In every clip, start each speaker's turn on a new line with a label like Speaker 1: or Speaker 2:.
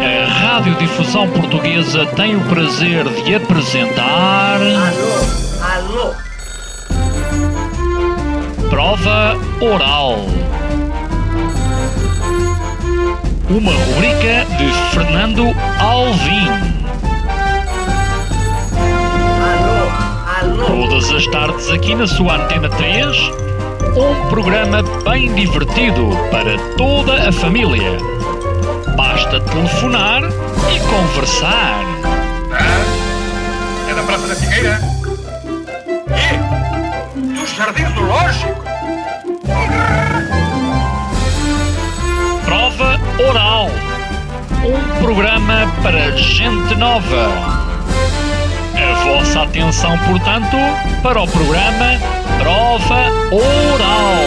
Speaker 1: A Radiodifusão Portuguesa tem o prazer de apresentar.
Speaker 2: Alô, alô.
Speaker 1: Prova Oral. Uma rubrica de Fernando Alvim.
Speaker 2: Alô, alô.
Speaker 1: Todas as tardes aqui na sua Antena 3. Um programa bem divertido para toda a família. Basta telefonar e conversar.
Speaker 3: É da Praça da Figueira? E? Dos Jardins do Lógico?
Speaker 1: Prova Oral. Um programa para gente nova. A vossa atenção, portanto, para o programa Prova Oral.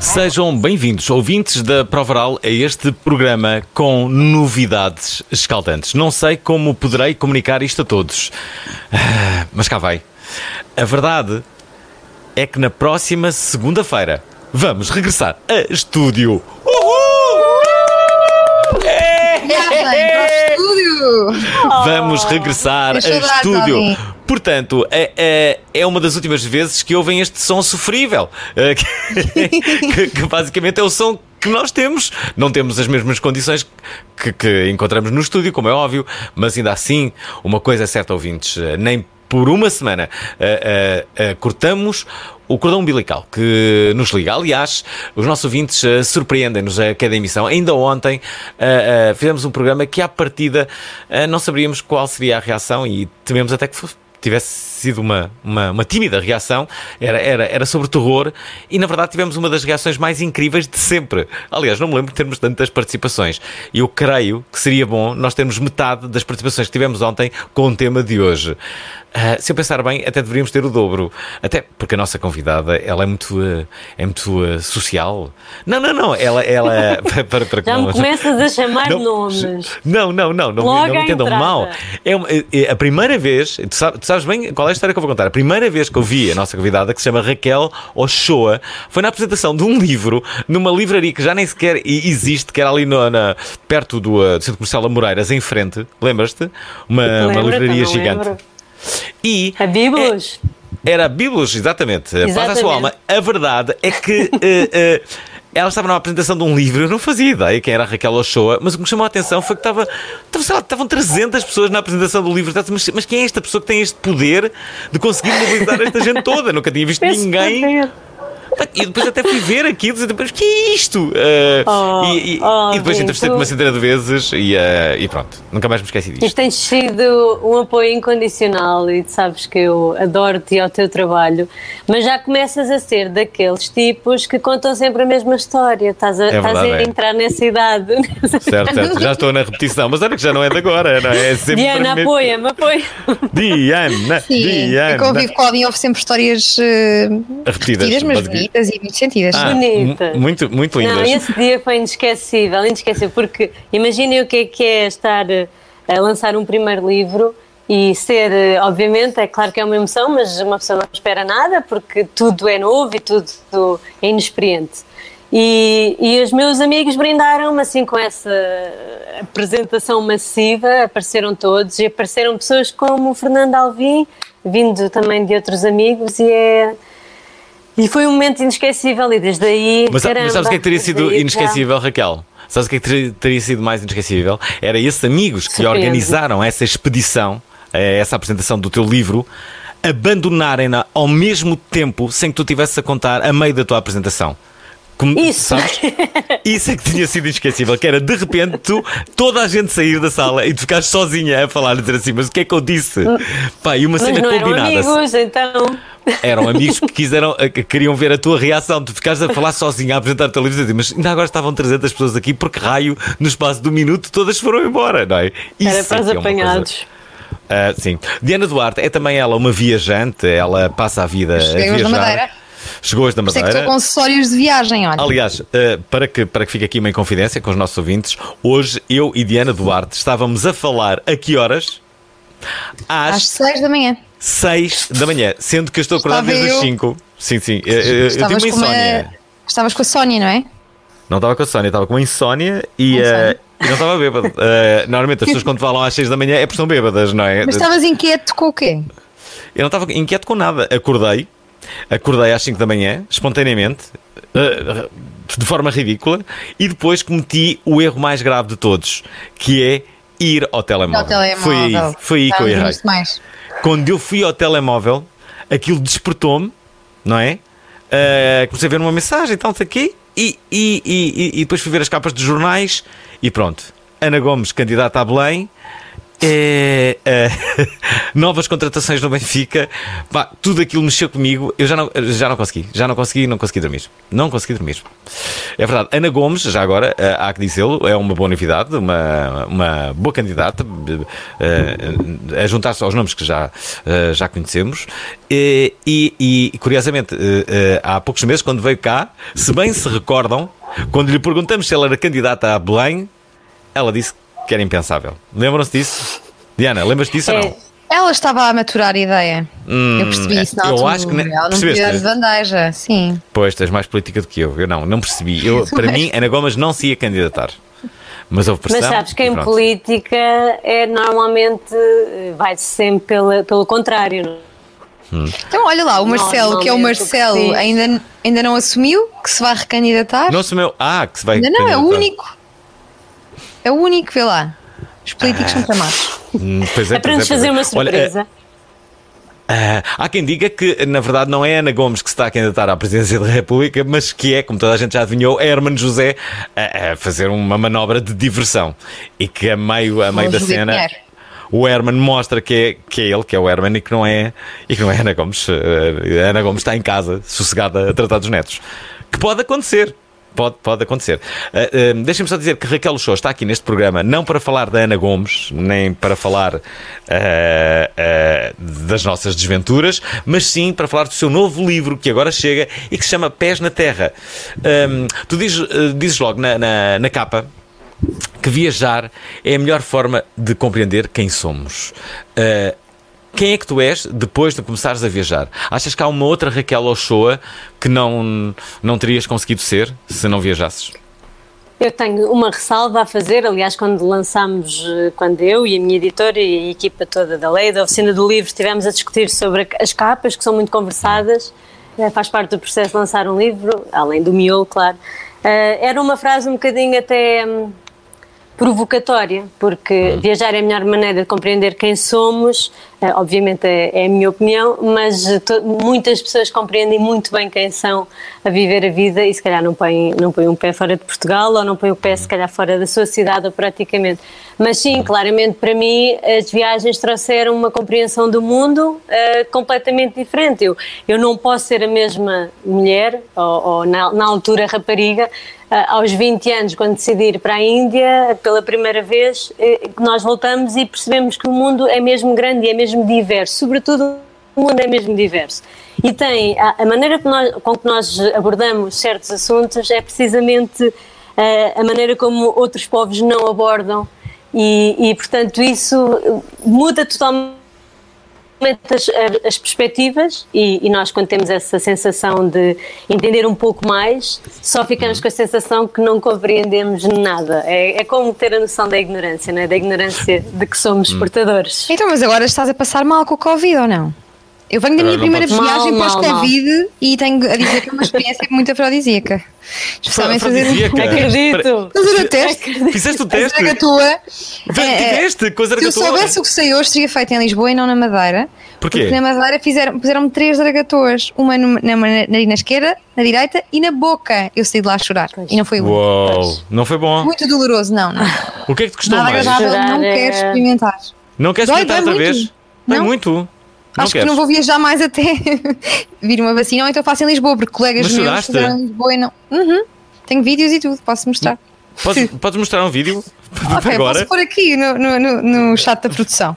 Speaker 4: Sejam bem-vindos, ouvintes da Prova Oral, a este programa com novidades escaldantes. Não sei como poderei comunicar isto a todos, mas cá vai. A verdade é que na próxima segunda-feira vamos regressar a estúdio. Vamos regressar a estúdio. Portanto, é, é, é uma das últimas vezes que ouvem este som sofrível. eh, que, que- que basicamente é o som que nós temos. Não temos as mesmas condições que, que encontramos no estúdio, como é óbvio, mas ainda assim, uma coisa é certa, ouvintes, eh, nem por uma semana eh, eh, cortamos o cordão umbilical que nos liga. Aliás, os nossos ouvintes eh, surpreendem-nos a cada emissão. Ainda ontem eh, eh, fizemos um programa que, à partida, não sabíamos qual seria a reação e tememos até que fosse tivesse sido uma, uma, uma tímida reação, era, era, era sobre terror, e na verdade tivemos uma das reações mais incríveis de sempre. Aliás, não me lembro de termos tantas participações. E eu creio que seria bom nós termos metade das participações que tivemos ontem com o tema de hoje. Ah, se eu pensar bem, até deveríamos ter o dobro. Até porque a nossa convidada, ela é muito, ah, é muito ah, social. Não, não, não, ela, ela para, para,
Speaker 5: Já me começas a chamar
Speaker 4: não,
Speaker 5: nomes.
Speaker 4: Não, não, não, não,
Speaker 5: Logo
Speaker 4: não me entendam mal. É, uma- é a primeira vez, tu sabes, tu sabes bem qual é a história que eu vou contar? A primeira vez que eu vi a nossa convidada, que se chama Raquel Ochoa, foi na apresentação de um livro numa livraria que já nem sequer existe, que era ali no- na, perto do, uh, do Centro Comercial Amoreiras, em frente, lembras-te? Uma, uma livraria gigante.
Speaker 5: lembro.
Speaker 4: E
Speaker 5: A Biblos?
Speaker 4: era Biblos, exatamente. Paz à sua
Speaker 5: Exatamente.
Speaker 4: alma. A verdade é que eh, eh, ela estava numa apresentação de um livro, eu não fazia ideia quem era a Raquel Ochoa, mas o que me chamou a atenção foi que estava, estava, sei lá, estavam 300 pessoas na apresentação do livro. Mas, mas quem é esta pessoa que tem este poder de conseguir mobilizar esta gente toda? Nunca tinha visto
Speaker 5: Esse
Speaker 4: ninguém.
Speaker 5: poder.
Speaker 4: E depois até fui ver aquilo e depois, que é isto? Eh,
Speaker 5: Oh,
Speaker 4: e, e-
Speaker 5: oh,
Speaker 4: e depois entrevistei-te
Speaker 5: tu-
Speaker 4: uma centena de vezes e, eh, e pronto, nunca mais me esqueci disto.
Speaker 5: tens sido um apoio incondicional e tu sabes que eu adoro-te e ao teu trabalho, mas já começas a ser daqueles tipos que contam sempre a mesma história. Estás a,
Speaker 4: É
Speaker 5: estás a
Speaker 4: verdade, é.
Speaker 5: entrar nessa idade.
Speaker 4: Certo, certo, já estou na repetição, mas olha que já não é de agora, não é? É sempre
Speaker 5: Diana, apoia-me, apoia.
Speaker 4: Diana,
Speaker 6: Sim,
Speaker 4: Diana.
Speaker 6: eu convivo com alguém, houve sempre histórias eh,
Speaker 4: Repetidas,
Speaker 6: repetidas, mas bonitas e muito sentidas.
Speaker 4: Ah,
Speaker 5: Bonitas.
Speaker 4: mu- Muito, muito
Speaker 5: Não,
Speaker 4: lindas.
Speaker 5: esse dia foi inesquecível, inesquecível, porque imaginem o que é que é estar eh, a lançar um primeiro livro e ser, eh, obviamente, é claro que é uma emoção, mas uma pessoa não espera nada porque tudo é novo e tudo é inexperiente. E, e os meus amigos brindaram-me assim com essa apresentação massiva, apareceram todos e apareceram pessoas como o Fernando Alvim, vindo também de outros amigos e é... E foi um momento inesquecível e desde aí.
Speaker 4: Mas,
Speaker 5: caramba,
Speaker 4: mas sabes o que é que teria sido
Speaker 5: aí já-
Speaker 4: inesquecível, Raquel? Sabes o que é que teria, teria sido mais inesquecível? Era esses amigos que organizaram essa expedição, eh, essa apresentação do teu livro, abandonarem-na ao mesmo tempo sem que tu estivesses a contar a meio da tua apresentação. Como-
Speaker 5: Isso.
Speaker 4: Sabes? Isso é que tinha sido inesquecível, que era de repente tu, toda a gente sair da sala e tu ficares sozinha a falar e dizer assim, mas o que é que eu disse? Pá, e uma
Speaker 5: Mas
Speaker 4: cena
Speaker 5: não eram
Speaker 4: combinada.
Speaker 5: amigos, então.
Speaker 4: Eram amigos que quiseram, eh, que queriam ver a tua reação. Tu ficaste a falar sozinho, a apresentar a televisão, mas ainda agora estavam 300 pessoas aqui, porque raio, no espaço de um minuto, todas foram embora, não é? Isso
Speaker 5: Era
Speaker 4: é
Speaker 5: para os
Speaker 4: é
Speaker 5: apanhados.
Speaker 4: Ah, sim. Diana Duarte é também ela uma viajante, ela passa a vida a viajar.
Speaker 6: Madeira.
Speaker 4: Chegou hoje da
Speaker 6: Por isso é que
Speaker 4: Madeira.
Speaker 6: estou com acessórios de viagem, olha.
Speaker 4: Aliás, eh, para, que, para que fique aqui uma inconfidência com os nossos ouvintes, hoje eu e Diana Duarte estávamos a falar a que horas?
Speaker 6: Às
Speaker 4: Às
Speaker 6: 6 da manhã.
Speaker 4: 6 da manhã, sendo que eu estou acordado
Speaker 6: Estava
Speaker 4: desde as
Speaker 6: eu-
Speaker 4: 5. Sim, sim. Eu, eu, eu tive uma insónia.
Speaker 6: Estavas com a Sónia, não é?
Speaker 4: Não estava com a Sónia, estava com uma insónia e,
Speaker 6: Insónia.
Speaker 4: eh, e não estava bêbado. Eh, normalmente as pessoas quando falam às 6 da manhã é porque estão bêbadas, não é?
Speaker 6: Mas estavas inquieto com o quê?
Speaker 4: Eu não estava inquieto com nada. Acordei, acordei às 5 da manhã, espontaneamente, eh, de forma ridícula, e depois cometi o erro mais grave de todos, que é ir ao telemóvel.
Speaker 6: Ao telemóvel.
Speaker 4: Foi aí, foi aí que eu errei. Quando eu fui ao telemóvel, aquilo despertou-me, não é? Eh, comecei a ver uma mensagem e tal, aqui, e, e, e, e depois fui ver as capas dos jornais e pronto. Ana Gomes, candidata a Belém. É, é, novas contratações no Benfica, Pá, tudo aquilo mexeu comigo. Eu já não, já não consegui, já não consegui, não consegui dormir. Não consegui dormir. É verdade. Ana Gomes, já agora, eh, há que dizê-lo, é uma boa novidade, uma, uma boa candidata eh, a juntar-se aos nomes que já, eh, já conhecemos. E, e- curiosamente, eh, eh, há poucos meses, quando veio cá, se bem se recordam, quando lhe perguntamos se ela era candidata a Belém, ela disse que era impensável. Lembram-se disso? Diana, lembras-te disso ou
Speaker 5: É,
Speaker 4: não?
Speaker 6: Ela estava a maturar a ideia. eu percebi isso na
Speaker 4: eu
Speaker 6: altura.
Speaker 4: acho que ne-
Speaker 6: Ela não podia de bandeja, sim.
Speaker 4: Pois, tens mais política do que eu. Eu não, não percebi. Eu, para mim, Ana Gomes não se ia candidatar. Mas houve pressão.
Speaker 5: Mas sabes que em política é normalmente eh, vai-se sempre pela- pelo contrário. não é?
Speaker 6: Então, olha lá, o Marcelo, que é o Marcelo, ainda, ainda não assumiu que se vai recandidatar?
Speaker 4: Não meu. Ah, que se vai.
Speaker 6: Ainda não, é o único. É o único, vê lá. Os políticos são tramados.
Speaker 4: Hum, pois é,
Speaker 5: É para nos
Speaker 4: pois
Speaker 5: fazer
Speaker 4: é.
Speaker 5: uma
Speaker 4: Olha,
Speaker 5: surpresa.
Speaker 4: Ah, há quem diga que, na verdade, não é Ana Gomes que se está a candidatar à presidência da República, mas que é, como toda a gente já adivinhou, é Hermano José a, a fazer uma manobra de diversão. E que a meio, a meio da
Speaker 6: José
Speaker 4: cena. O Herman mostra que é, que é ele, que é o Herman, e que não é, e que não é Ana Gomes. Eh, Ana Gomes está em casa, sossegada, a tratar dos netos. Que pode acontecer. Pode, pode acontecer. Uh, uh, Deixem-me só dizer que Raquel Show está aqui neste programa não para falar da Ana Gomes, nem para falar uh, das nossas desventuras, mas sim para falar do seu novo livro que agora chega e que se chama Pés na Terra. Um, tu dizes, dizes logo na, na, na capa que viajar é a melhor forma de compreender quem somos. Uh, quem é que tu és depois de começares a viajar? Achas que há uma outra Raquel Ochoa que não, não terias conseguido ser se não viajasses?
Speaker 5: Eu tenho uma ressalva a fazer, aliás, quando lançámos, eh, quando eu e a minha editora e a equipa toda da lei, da oficina do livro, estivemos a discutir sobre as capas, que são muito conversadas, eh, faz parte do processo de lançar um livro, além do miolo, claro. Eh, Era uma frase um bocadinho até hum, provocatória, porque viajar é a melhor maneira de compreender quem somos, eh, obviamente é, é a minha opinião, mas to- muitas pessoas compreendem muito bem quem são a viver a vida e se calhar não põem, não põem um pé fora de Portugal ou não põem o pé se calhar fora da sua cidade ou praticamente. Mas sim, claramente para mim as viagens trouxeram uma compreensão do mundo eh, completamente diferente. Eu, eu não posso ser a mesma mulher ou, ou na, na altura rapariga aos 20 anos, quando decidi ir para a Índia, pela primeira vez, eh, nós voltamos e percebemos que o mundo é mesmo grande e é mesmo diverso. Sobretudo, o mundo é mesmo diverso. E tem a, maneira nós- com que nós abordamos certos assuntos é precisamente ah, a maneira como outros povos não abordam. E, e, portanto, isso eh, muda totalmente as, as perspectivas e, e nós quando temos essa sensação de entender um pouco mais, só ficamos com a sensação que não compreendemos nada. É, é como ter a noção da ignorância, não é? Da ignorância de que somos portadores.
Speaker 6: Então, mas agora estás a passar mal com o Covid ou não? Eu venho da minha primeira
Speaker 4: podes.
Speaker 6: viagem pós-Covid e tenho a dizer que é uma experiência muito afrodisíaca. Especialmente fazer
Speaker 4: Afrodisíaca?
Speaker 5: Acredito!
Speaker 6: fazer o teste.
Speaker 4: Fizeste o
Speaker 6: A
Speaker 4: teste?
Speaker 6: zaragatua.
Speaker 4: Vê-
Speaker 6: É, é,
Speaker 4: Tiveste com a
Speaker 6: Se eu soubesse o que sei hoje, seria feito em Lisboa e não na Madeira.
Speaker 4: Porquê?
Speaker 6: Porque na Madeira fizeram, puseram-me três zaragatuas. Uma na, na narina esquerda, na direita e na boca. Eu saí de lá a chorar. E não foi.
Speaker 4: Uou, não foi bom.
Speaker 6: Muito doloroso, não, não.
Speaker 4: O que é que te custou
Speaker 6: Nada
Speaker 4: mais?
Speaker 6: agradável, não
Speaker 5: é-
Speaker 6: quero experimentar.
Speaker 4: Não queres experimentar outra vez?
Speaker 6: Não.
Speaker 4: muito. Não
Speaker 6: Acho
Speaker 4: queres?
Speaker 6: que não vou viajar mais até vir uma vacina, ou então faço em Lisboa, porque colegas
Speaker 4: Mas
Speaker 6: meus fizeram em Lisboa e não. Uhum. Tenho vídeos e tudo, posso mostrar.
Speaker 4: Podes, podes mostrar um vídeo?
Speaker 6: Ok,
Speaker 4: Agora?
Speaker 6: posso pôr aqui no, no, no, chat da produção.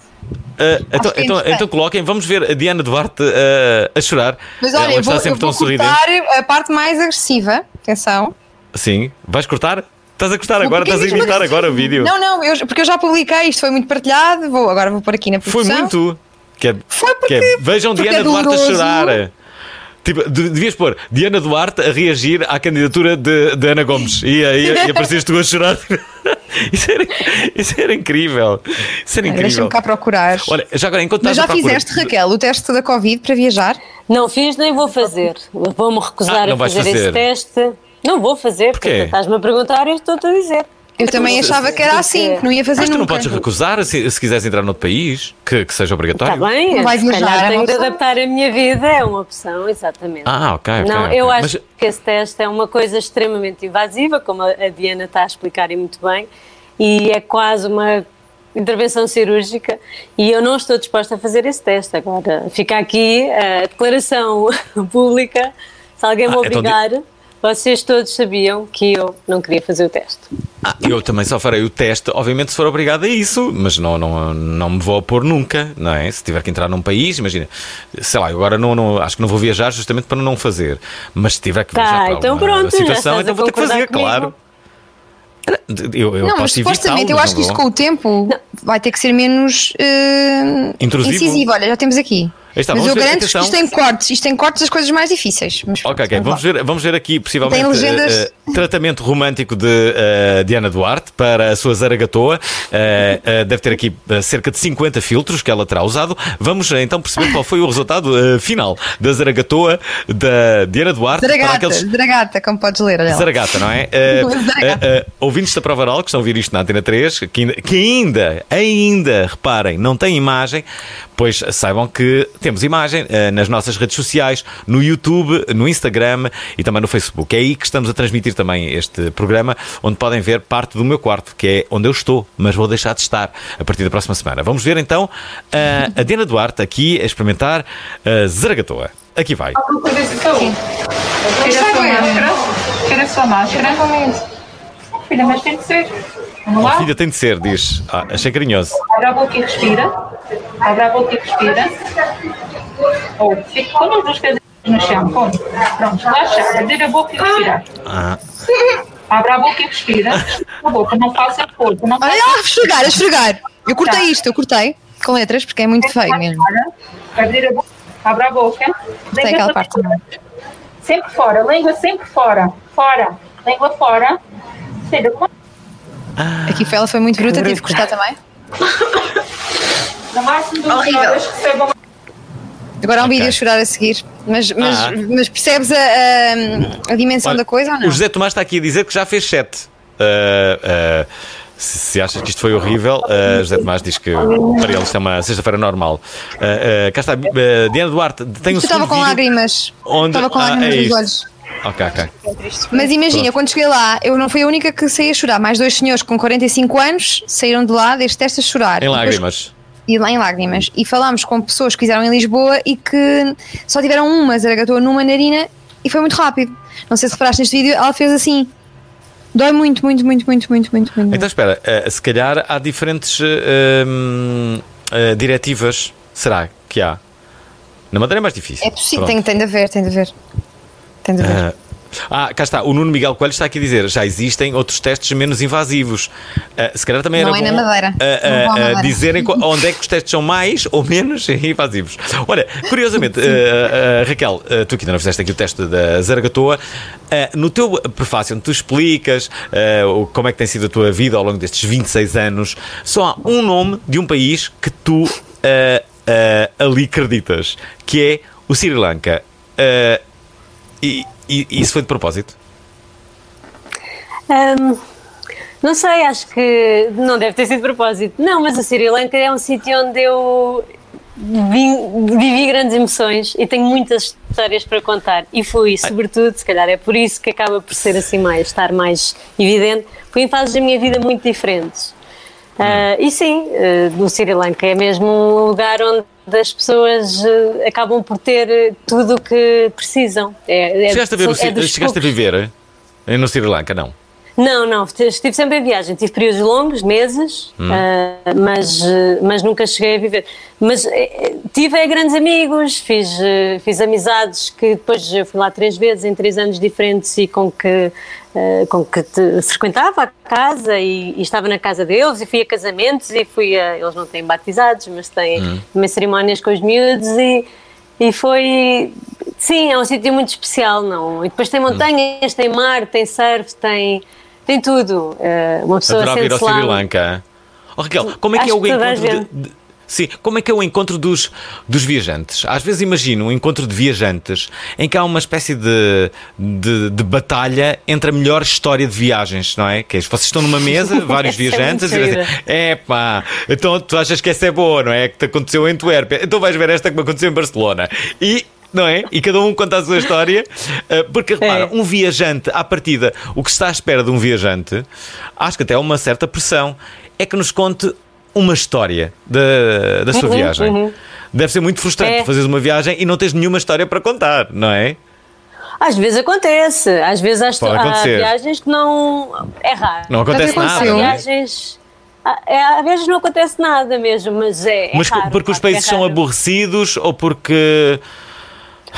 Speaker 4: Ah, então,
Speaker 6: é
Speaker 4: então, então coloquem, vamos ver a Diana Duarte ah, a chorar.
Speaker 6: Mas olha,
Speaker 4: Ela
Speaker 6: eu
Speaker 4: está
Speaker 6: vou,
Speaker 4: sempre tão sorridente.
Speaker 6: a parte mais agressiva. Atenção.
Speaker 4: Sim, vais cortar? Estás a cortar agora, estás a imitar agora o vídeo.
Speaker 6: Não, não, eu- porque eu já publiquei, isto foi muito partilhado. Vou, agora vou pôr aqui na
Speaker 4: Foi
Speaker 6: produção.
Speaker 4: muito. Que é,
Speaker 6: Foi porque-
Speaker 4: que é, vejam
Speaker 6: porque
Speaker 4: Diana
Speaker 6: é
Speaker 4: Duarte a chorar. Tipo, de- devias pôr Diana Duarte a reagir à candidatura de, de Ana Gomes e, aí e aparecias tu a chorar. Isso era, isso era incrível. Isso era incrível.
Speaker 6: Deixa-me cá procurar.
Speaker 4: Olha, já agora, enquanto
Speaker 6: Mas já
Speaker 4: procura-
Speaker 6: fizeste, Raquel, o teste da Covid para viajar?
Speaker 5: Não fiz nem vou fazer. Vou-me recusar
Speaker 4: Ah,
Speaker 5: a
Speaker 4: vais
Speaker 5: fazer, esse
Speaker 4: fazer.
Speaker 5: teste. Não vou fazer,
Speaker 4: Porquê?
Speaker 5: porque estás-me a perguntar e eu estou-te a dizer.
Speaker 6: Eu também
Speaker 4: mas-
Speaker 6: achava que era assim, que não ia fazer
Speaker 4: Mas tu não
Speaker 6: nunca.
Speaker 4: podes recusar se, se quiseres entrar noutro país que, que seja obrigatório.
Speaker 5: Está bem,
Speaker 6: Não vai
Speaker 5: se
Speaker 6: é
Speaker 5: calhar
Speaker 6: uma
Speaker 5: tenho de adaptar a minha vida, é uma opção, exatamente.
Speaker 4: Ah, ok, ok,
Speaker 5: Não,
Speaker 4: ok.
Speaker 5: eu acho
Speaker 4: Mas-
Speaker 5: que esse teste é uma coisa extremamente invasiva, como a Diana está a explicar e muito bem, e é quase uma intervenção cirúrgica e eu não estou disposta a fazer esse teste. Agora, fica aqui a declaração pública, se alguém me
Speaker 4: Ah, então di-
Speaker 5: obrigar, vocês todos sabiam que eu não queria fazer o teste.
Speaker 4: Ah, eu também só farei o teste, obviamente, se for obrigado a isso, mas não, não, não me vou opor nunca, não é? Se tiver que entrar num país, imagina, sei lá, agora não, não- acho que não vou viajar justamente para não fazer, mas se tiver que
Speaker 5: Tá,
Speaker 4: viajar para
Speaker 5: então pronto,
Speaker 4: situação, então vou ter que fazer,
Speaker 5: comigo.
Speaker 4: claro. Eu, eu
Speaker 6: não, mas supostamente eu acho que isto
Speaker 4: não
Speaker 6: com o tempo vai ter que ser menos
Speaker 4: Intrusivo.
Speaker 6: incisivo. Olha, já temos aqui.
Speaker 4: Está,
Speaker 6: mas eu garanto que isto tem cortes, isto tem cortes das coisas mais difíceis. Mas
Speaker 4: Ok, ok. Vamos ver, vamos ver aqui, possivelmente,
Speaker 6: Tem legendas?
Speaker 4: eh, eh, tratamento romântico de eh, Diana Duarte para a sua Zaragatoa. Eh, eh, deve ter aqui eh, cerca de 50 filtros que ela terá usado. Vamos eh, então perceber qual foi o resultado eh, final da Zaragatoa da Diana Duarte
Speaker 6: Zaragata,
Speaker 4: aqueles.
Speaker 6: Zaragata, como podes ler. Olha.
Speaker 4: Zaragata, não é? Eh, eh, eh, ouvintes da prova oral que estão a ouvir isto na Antena 3, que ainda, que ainda, ainda, reparem, não tem imagem, pois saibam que temos imagem eh, nas nossas redes sociais, no YouTube, no Instagram e também no Facebook. É aí que estamos a transmitir também este programa, onde podem ver parte do meu quarto, que é onde eu estou, mas vou deixar de estar a partir da próxima semana. Vamos ver então eh, a Diana Duarte aqui a experimentar a Zaragatoa. Aqui vai.
Speaker 7: Tira a sua máscara. Tira a sua máscara. Filha, mas tem que ser. Vamos lá?
Speaker 4: Filha tem de ser, diz. Ah, achei carinhoso.
Speaker 7: Abre a boca e respira. Abre a boca e respira. Ou fica com as duas coisas no chão. Pronto, relaxa. Abrir a boca e respirar.
Speaker 4: Ah.
Speaker 7: Abre a boca e respira. A boca, não faça corpo. Não faça
Speaker 6: Olha lá, a esfregar, a esfregar. Eu cortei isto, eu cortei com letras porque é muito feio mesmo.
Speaker 7: Abrir a boca. Abre a boca.
Speaker 6: Tem aquela parte.
Speaker 7: Sempre fora. Língua sempre fora. Fora. Língua fora. Filha, como
Speaker 6: Aqui foi, ela foi muito bruta, tive que cortar também.
Speaker 7: no máximo duas horas recebam
Speaker 6: Agora há um
Speaker 4: Ok.
Speaker 6: vídeo a chorar a seguir. Mas, mas,
Speaker 4: Ah.
Speaker 6: mas percebes a, a, a dimensão
Speaker 4: Olha,
Speaker 6: da coisa ou não?
Speaker 4: O José Tomás está aqui a dizer que já fez 7. se, se achas que isto foi horrível, uh, José Tomás diz que para ele isto é uma sexta-feira normal. Uh, uh, cá está, uh, Diana Duarte, tem um
Speaker 6: Eu estava com
Speaker 4: vídeo
Speaker 6: lágrimas.
Speaker 4: onde-
Speaker 6: Estava com
Speaker 4: Ah,
Speaker 6: lágrimas
Speaker 4: é
Speaker 6: nos
Speaker 4: isto.
Speaker 6: olhos.
Speaker 4: Ok, ok.
Speaker 6: Mas imagina, quando cheguei lá, eu não fui a única que saí a chorar. Mais dois senhores com 45 anos saíram de lá deste teste a chorar.
Speaker 4: Em lágrimas.
Speaker 6: E lá em lágrimas. E falámos com pessoas que fizeram em Lisboa e que só tiveram uma zaragatua numa narina e foi muito rápido. Não sei se reparaste neste vídeo, ela fez assim. Dói muito, muito, muito, muito, muito, muito, muito.
Speaker 4: Então espera, uh, se calhar há diferentes uh, uh, diretivas. Será que há? Na Madeira é mais difícil.
Speaker 6: é possível,
Speaker 4: Pronto.
Speaker 6: tem, tem de haver, tem de haver. Tem de haver.
Speaker 4: Ah, Ah, cá está. O Nuno Miguel Coelho está aqui a dizer: já existem outros testes menos invasivos. Ah, se calhar também
Speaker 6: Não
Speaker 4: era
Speaker 6: é
Speaker 4: bom
Speaker 6: na Madeira.
Speaker 4: ah, ah,
Speaker 6: vão à
Speaker 4: ah,
Speaker 6: Madeira.
Speaker 4: dizerem onde é que os testes são mais ou menos invasivos. Olha, curiosamente, Raquel, tu que ainda não fizeste aqui o teste da Zaragatoa, ah, no teu prefácio, onde tu explicas como é que tem sido a tua vida ao longo destes 26 anos, só há um nome de um país que tu ali acreditas, que é o Sri Lanka. Ah, e, e isso foi de propósito?
Speaker 5: Hum, não sei, acho que não deve ter sido de propósito. Não, mas a Sri Lanka é um sítio onde eu vim- vivi grandes emoções e tenho muitas histórias para contar. E fui, sobretudo, se calhar é por isso que acaba por ser assim mais, estar mais evidente, fui em fases da minha vida muito diferentes. Ah, e sim, ah, no Sri Lanka é mesmo um lugar onde as pessoas ah, acabam por ter tudo o que precisam. É, é-
Speaker 4: Chegaste a, ver o,
Speaker 5: é
Speaker 4: chegaste a viver no Sri Lanka, não?
Speaker 5: Não, não, estive sempre em viagem, tive períodos longos, meses,
Speaker 4: Hum.
Speaker 5: ah, mas, eh, mas nunca cheguei a viver. Mas eh, tive eh, grandes amigos, fiz, eh, fiz amizades que depois eu fui lá três vezes em três anos diferentes e com que, eh, com que te- frequentava a casa e, e estava na casa deles e fui a casamentos e fui a. Eles não têm batizados, mas têm
Speaker 4: Hum.
Speaker 5: também cerimónias com os miúdos e, e foi. Sim, é um sítio muito especial, não? E depois tem montanhas, tem mar, tem surf, tem, tem tudo. Eh, uma pessoa
Speaker 4: Adorava ir ao. Sri Lanka. Oh, Raquel, como é que
Speaker 5: Acho
Speaker 4: é o encontro de, de- Sim, como é que é o encontro dos, dos viajantes? Às vezes imagino um encontro de viajantes em que há uma espécie de, de, de batalha entre a melhor história de viagens, não é? Que é, vocês estão numa mesa, vários
Speaker 5: é
Speaker 4: viajantes,
Speaker 5: muito
Speaker 4: e dizem,
Speaker 5: gira.
Speaker 4: é pá, então tu achas que essa é boa, não é? Que te aconteceu em Antuérpia, então vais ver esta que me aconteceu em Barcelona. E não é? E cada um conta a sua história. Uh, Porque repara,
Speaker 5: É.
Speaker 4: um viajante, à partida, o que se está à espera de um viajante, acho que até há uma certa pressão, é que nos conte uma história da, da sua
Speaker 5: Uhum,
Speaker 4: viagem.
Speaker 5: uhum.
Speaker 4: Deve ser muito frustrante
Speaker 5: É.
Speaker 4: fazeres uma viagem e não tens nenhuma história para contar, não é?
Speaker 5: Às vezes acontece, às vezes há, há viagens que não. É raro.
Speaker 4: Não acontece nada.
Speaker 5: Há
Speaker 4: é?
Speaker 5: viagens. Há, é, há vezes não acontece nada mesmo, mas é. é
Speaker 4: Mas
Speaker 5: raro,
Speaker 4: porque os
Speaker 5: pá, é
Speaker 4: países são aborrecidos ou porque.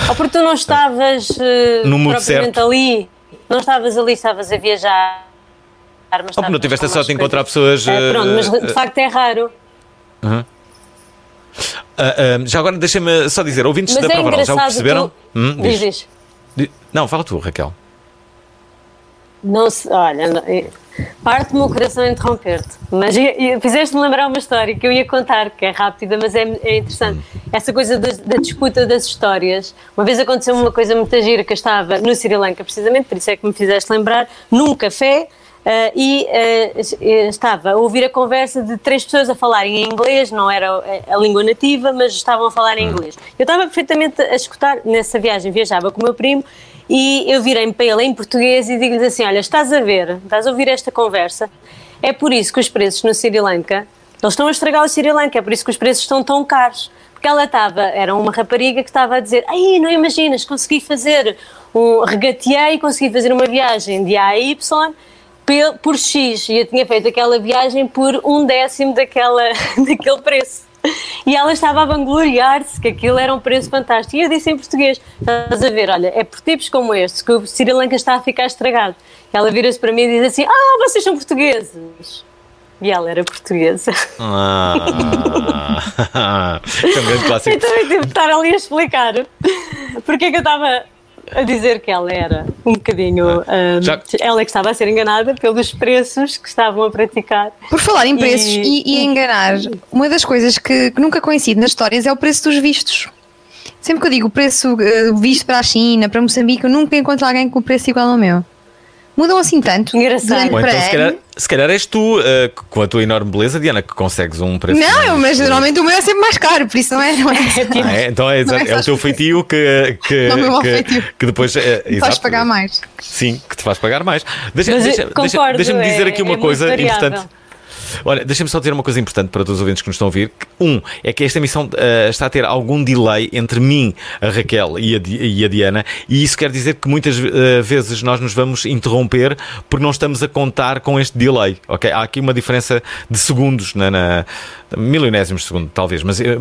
Speaker 5: Ou porque tu não estavas eh,
Speaker 4: No
Speaker 5: propriamente
Speaker 4: certo.
Speaker 5: ali, não estavas ali, estavas a viajar. Mas
Speaker 4: Ou porque não
Speaker 5: estavas
Speaker 4: tiveste a sorte de encontrar pessoas.
Speaker 5: É, pronto, mas
Speaker 4: uh,
Speaker 5: de facto é raro.
Speaker 4: Ah, ah, já agora deixa-me só dizer, ouvintes
Speaker 5: Mas
Speaker 4: da
Speaker 5: é
Speaker 4: Provaral, já o perceberam?
Speaker 5: Tu...
Speaker 4: Hum,
Speaker 5: diz,
Speaker 4: diz.
Speaker 5: diz.
Speaker 4: Di- Não, fala tu, Raquel.
Speaker 5: Não se, olha, não- eh, parte-me o coração a interromper-te, mas fizeste-me lembrar uma história que eu ia contar, que é rápida, mas é, é interessante. Essa coisa da, da disputa das histórias. Uma vez aconteceu uma coisa muito gira que eu estava no Sri Lanka, precisamente, por isso é que me fizeste lembrar, num café. eh, e eh, estava a ouvir a conversa de três pessoas a falarem em inglês, não era a, a língua nativa, mas estavam a falar em inglês. Eu estava perfeitamente a escutar, nessa viagem viajava com o meu primo e eu virei-me para ele em português e digo-lhe assim: Olha, estás a ver, estás a ouvir esta conversa? É por isso que os preços no Sri Lanka, eles estão a estragar o Sri Lanka, é por isso que os preços estão tão caros. Porque ela estava, era uma rapariga que estava a dizer: Ai, não imaginas, consegui fazer um. regateei, consegui fazer uma viagem de A a Y por X. E eu tinha feito aquela viagem por um décimo daquela, daquele preço. E ela estava a vangloriar-se que aquilo era um preço fantástico. E eu disse em português: Estás a ver, olha, é por tipos como estes que o Sri Lanka está a ficar estragado. E ela vira-se para mim e diz assim: Ah, vocês são portugueses. E ela era portuguesa.
Speaker 4: Ah, é um grande clássico.
Speaker 5: Eu tive de estar ali a explicar porque é que eu estava a dizer que ela era um bocadinho. ah,
Speaker 4: Já-
Speaker 5: Ela é que estava a ser enganada pelos preços que estavam a praticar.
Speaker 6: Por falar em preços
Speaker 5: E-
Speaker 6: e, e enganar, uma das coisas que, que nunca coincide nas histórias é o preço dos vistos. Sempre que eu digo o preço eh, visto para a China, para Moçambique, eu nunca encontro alguém com o preço igual ao meu. Mudam assim tanto.
Speaker 5: Engraçado.
Speaker 6: para
Speaker 4: então, se calhar, se calhar és tu, ah, com a tua enorme beleza, Diana, que consegues um preço.
Speaker 6: Não, eu,
Speaker 4: mais-
Speaker 6: mas geralmente o meu é sempre mais caro, por isso não é. Não é
Speaker 4: Ah, é? Então é,
Speaker 6: Não é
Speaker 4: é o teu feitio que, que,
Speaker 6: Não é o meu
Speaker 4: que,
Speaker 6: feitio.
Speaker 4: que depois. É,
Speaker 6: Faz
Speaker 4: exato.
Speaker 6: pagar mais.
Speaker 4: Sim, que te faz pagar mais. Deixa,
Speaker 5: Mas eu
Speaker 4: deixa, deixa, deixa-me dizer
Speaker 5: é-
Speaker 4: aqui
Speaker 5: é
Speaker 4: uma
Speaker 5: muito
Speaker 4: coisa
Speaker 5: variável.
Speaker 4: importante. Olha, deixa-me só dizer uma coisa importante para todos os ouvintes que nos estão a ouvir. Um, é que esta emissão eh, está a ter algum delay entre mim, a Raquel e a, e a Diana, e isso quer dizer que muitas eh, vezes nós nos vamos interromper porque não estamos a contar com este delay, ok? Há aqui uma diferença de segundos, na, na milionésimos de segundo, talvez, mas eh,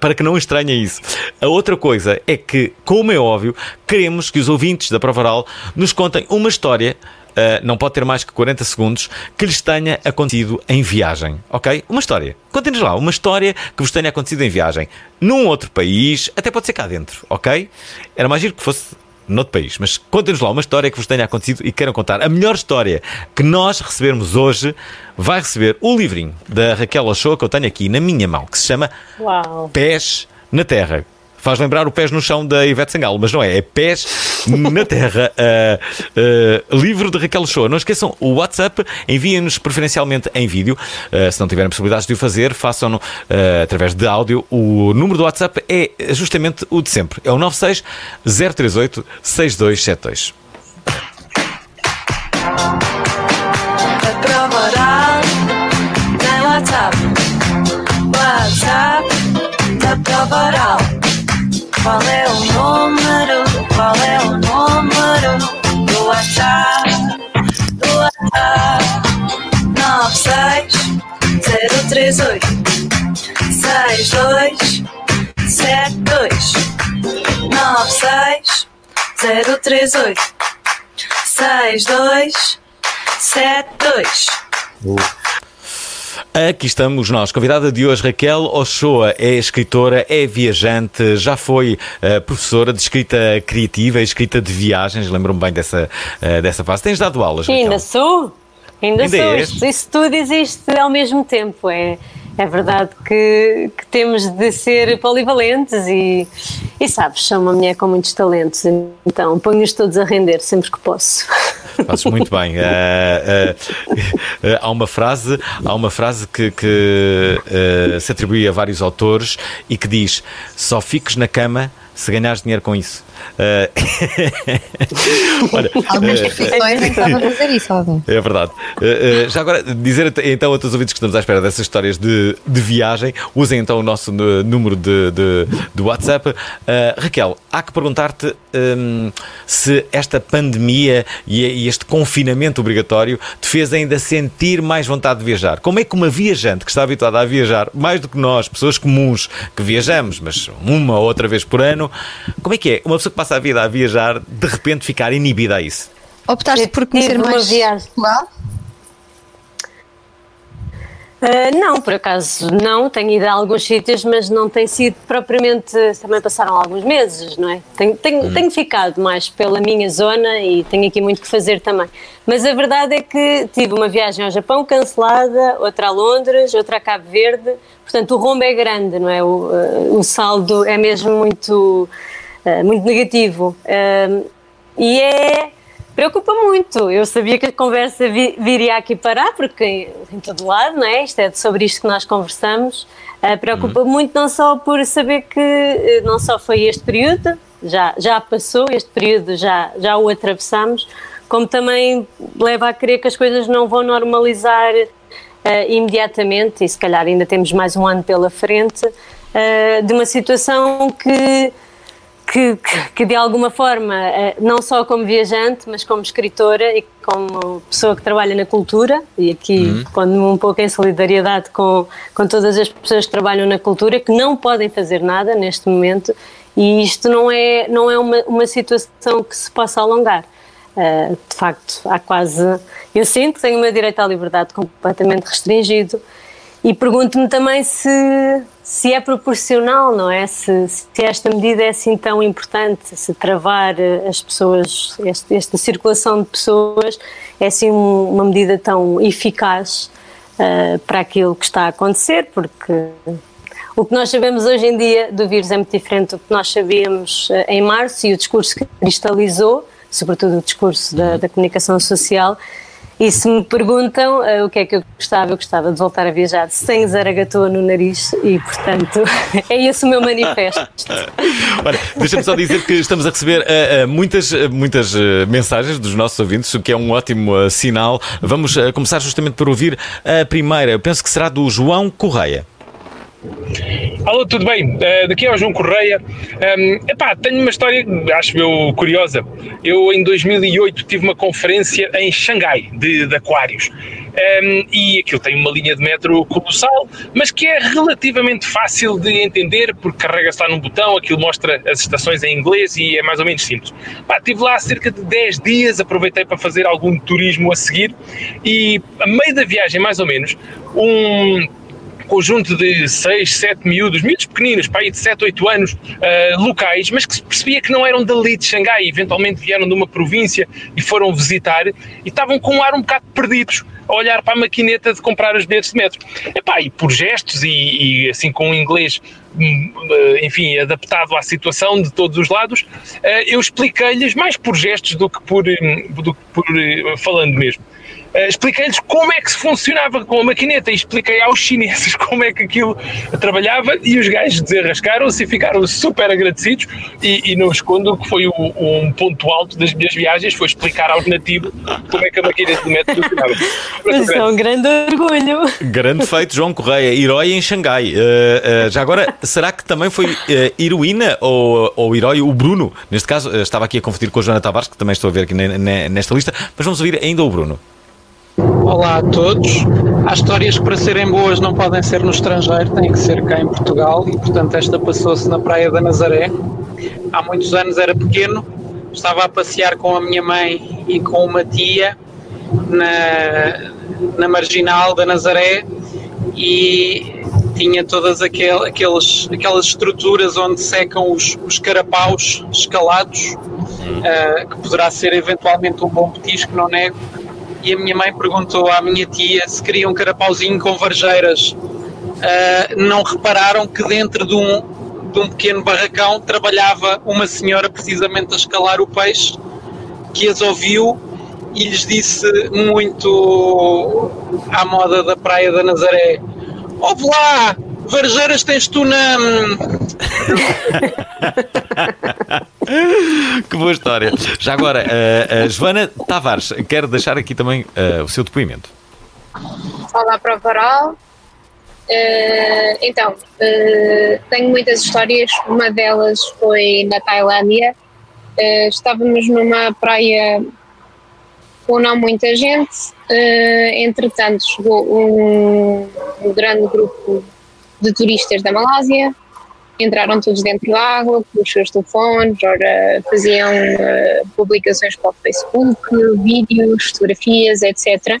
Speaker 4: para que não estranhem isso. A outra coisa é que, como é óbvio, queremos que os ouvintes da Prova Oral nos contem uma história Uh, não pode ter mais que 40 segundos, que lhes tenha acontecido em viagem, ok? Uma história. Contem-nos lá, uma história que vos tenha acontecido em viagem, num outro país, até pode ser cá dentro, ok? Era mais giro que fosse noutro país, mas contem-nos lá uma história que vos tenha acontecido e queiram contar. A melhor história que nós recebermos hoje vai receber o livrinho da Raquel Ochoa que eu tenho aqui na minha mão, que se chama
Speaker 5: Uau!
Speaker 4: Pés na Terra. Faz lembrar o Pés no Chão da Ivete Sangalo, mas não é, é Pés na Terra. Uh, uh, livro de Raquel Show. Não esqueçam o WhatsApp, enviem-nos preferencialmente em vídeo. Uh, se não tiverem possibilidades de o fazer, façam-no através de áudio. O número do WhatsApp é justamente o de sempre. É o 96 038 6272.
Speaker 8: A Qual é o número? Qual é o número do WhatsApp? Do WhatsApp. 96 038 62 72 96 038 62 72
Speaker 4: Aqui estamos nós. Convidada de hoje, Raquel Ochoa, é escritora, é viajante, já foi uh, professora de escrita criativa e escrita de viagens. Lembro-me bem dessa, uh, dessa fase. Tens dado aulas, Raquel?
Speaker 5: Ainda sou. Ainda,
Speaker 4: Ainda
Speaker 5: sou. isso tudo existe ao mesmo tempo. É, é verdade que, que temos de ser polivalentes e, e sabes, sou uma mulher com muitos talentos, então ponho-os todos a render sempre que posso.
Speaker 4: Fazes muito bem. Eh, eh, eh, há uma frase, há uma frase que, que, se atribui a vários autores e que diz: só fiques na cama se ganhares dinheiro com isso. Eh, Olha,
Speaker 6: Algumas
Speaker 4: eh,
Speaker 6: profissões nem estavam a fazer isso.
Speaker 4: É verdade. Uh, uh, já agora, dizer então a todos os ouvintes que estamos à espera dessas histórias de, de viagem, usem então o nosso uh, número de, de, de WhatsApp. Uh, Raquel, há que perguntar-te um, se esta pandemia e, e este confinamento obrigatório te fez ainda sentir mais vontade de viajar. Como é que uma viajante que está habituada a viajar, mais do que nós, pessoas comuns que viajamos, mas uma ou outra vez por ano, como é que é? Uma pessoa que passa a vida a viajar, de repente ficar inibida a isso?
Speaker 6: Optaste por
Speaker 5: Eu
Speaker 6: conhecer
Speaker 5: uma
Speaker 6: mais
Speaker 5: viagem.
Speaker 6: Portugal?
Speaker 5: Uh, não, por acaso não, tenho ido a alguns sítios, mas não tem sido propriamente. Também passaram alguns meses, não é? Tenho, tenho, tenho ficado mais pela minha zona e tenho aqui muito que fazer também. Mas a verdade é que tive uma viagem ao Japão cancelada, outra a Londres, outra a Cabo Verde. Portanto, o rombo é grande, não é? O, uh, o saldo é mesmo muito, uh, muito negativo. Uh, e é. Preocupa muito. Eu sabia que a conversa vi- viria aqui parar, porque em, em todo lado, não é? Isto é sobre isto que nós conversamos. Uh, preocupa muito, não só por saber que uh, não só foi este período, já, já passou, este período já, já o atravessamos, como também leva a crer que as coisas não vão normalizar uh, imediatamente, e se calhar ainda temos mais um ano pela frente, uh, de uma situação que que, que- que de alguma forma, eh, não só como viajante, mas como escritora e como pessoa que trabalha na cultura, e aqui pondo-me um pouco em solidariedade com, com todas as pessoas que trabalham na cultura, que não podem fazer nada neste momento, e isto não é, não é uma, uma situação que se possa alongar. Eh, de facto, há quase. Eu sinto que tenho o meu direito à liberdade completamente restringido. E pergunto-me também se, se é proporcional, não é? Se, se esta medida é assim tão importante, se travar eh, as pessoas, este- esta circulação de pessoas é assim um- uma medida tão eficaz eh, para aquilo que está a acontecer, porque o que nós sabemos hoje em dia do vírus é muito diferente do que nós sabíamos eh, em março e o discurso que cristalizou, sobretudo o discurso da, da comunicação social. E se me perguntam eh, o que é que eu gostava, eu gostava de voltar a viajar sem zaragatua no nariz e, portanto, é esse o meu manifesto.
Speaker 4: Olha, deixa-me só dizer que estamos a receber eh, eh, muitas, muitas mensagens dos nossos ouvintes, o que é um ótimo sinal. Vamos começar justamente por ouvir a primeira. Eu penso que será do João Correia.
Speaker 9: Alô, tudo bem? Eh, daqui é o João Correia. Um, epá, tenho uma história, acho eu, curiosa. Eu, em 2008, tive uma conferência em Xangai, de, de aquários. Um, e aquilo tem uma linha de metro colossal, mas que é relativamente fácil de entender, porque carrega-se lá num botão, aquilo mostra as estações em inglês e é mais ou menos simples. Pá, estive lá cerca de 10 dias, aproveitei para fazer algum turismo a seguir e, a meio da viagem, mais ou menos, um conjunto de 6, 7 miúdos, miúdos pequeninos, para aí de 7, 8 anos, ah, locais, mas que se percebia que não eram dali de Xangai, eventualmente vieram de uma província e foram visitar e estavam com um ar um bocado perdidos a olhar para a maquineta de comprar os bilhetes de metro. Epá, e por gestos e, e assim com o inglês, enfim, adaptado à situação de todos os lados, ah, eu expliquei-lhes mais por gestos do que por, hum, do que por eh, falando mesmo. Uh, expliquei-lhes como é que se funcionava com a maquineta e expliquei aos chineses como é que aquilo trabalhava e os gajos desenrascaram-se e ficaram super agradecidos e, e não escondo que foi o- um ponto alto das minhas viagens, foi explicar aos nativos como é que a maquineta de metro funcionava.
Speaker 5: Mas é um grande orgulho.
Speaker 4: Grande feito, João Correia, herói em Xangai. Eh, eh, já agora, será que também foi eh, heroína ou, ou herói o Bruno? Neste caso, eh, estava aqui a confundir com a Joana Tavares, que também estou a ver aqui ne- ne- nesta lista, mas vamos ouvir ainda o Bruno.
Speaker 10: Olá a todos. Há histórias que para serem boas não podem ser no estrangeiro, têm que ser cá em Portugal e portanto esta passou-se na Praia da Nazaré. Há muitos anos era pequeno, estava a passear com a minha mãe e com uma tia na, na marginal da Nazaré e tinha todas aquel, aqueles, aquelas estruturas onde secam os, os carapaus escalados, uh, que poderá ser eventualmente um bom petisco, não nego. E a minha mãe perguntou à minha tia se queria um carapauzinho com varjeiras. Uh, não repararam que dentro de um, de um pequeno barracão trabalhava uma senhora precisamente a escalar o peixe que as ouviu e lhes disse muito à moda da Praia da Nazaré: Ouve lá, varjeiras tens tu na.
Speaker 4: que boa história. Já agora, a, a Joana Tavares, quero deixar aqui também uh, o seu depoimento.
Speaker 11: Olá para o Varal. Uh, então, uh, tenho muitas histórias. Uma delas foi na Tailândia. Uh, estávamos numa praia com não muita gente. entretanto, chegou um, um, grande grupo de turistas da Malásia. Entraram todos dentro da água com os seus telefones, ora, faziam publicações para o Facebook, vídeos, fotografias, etc.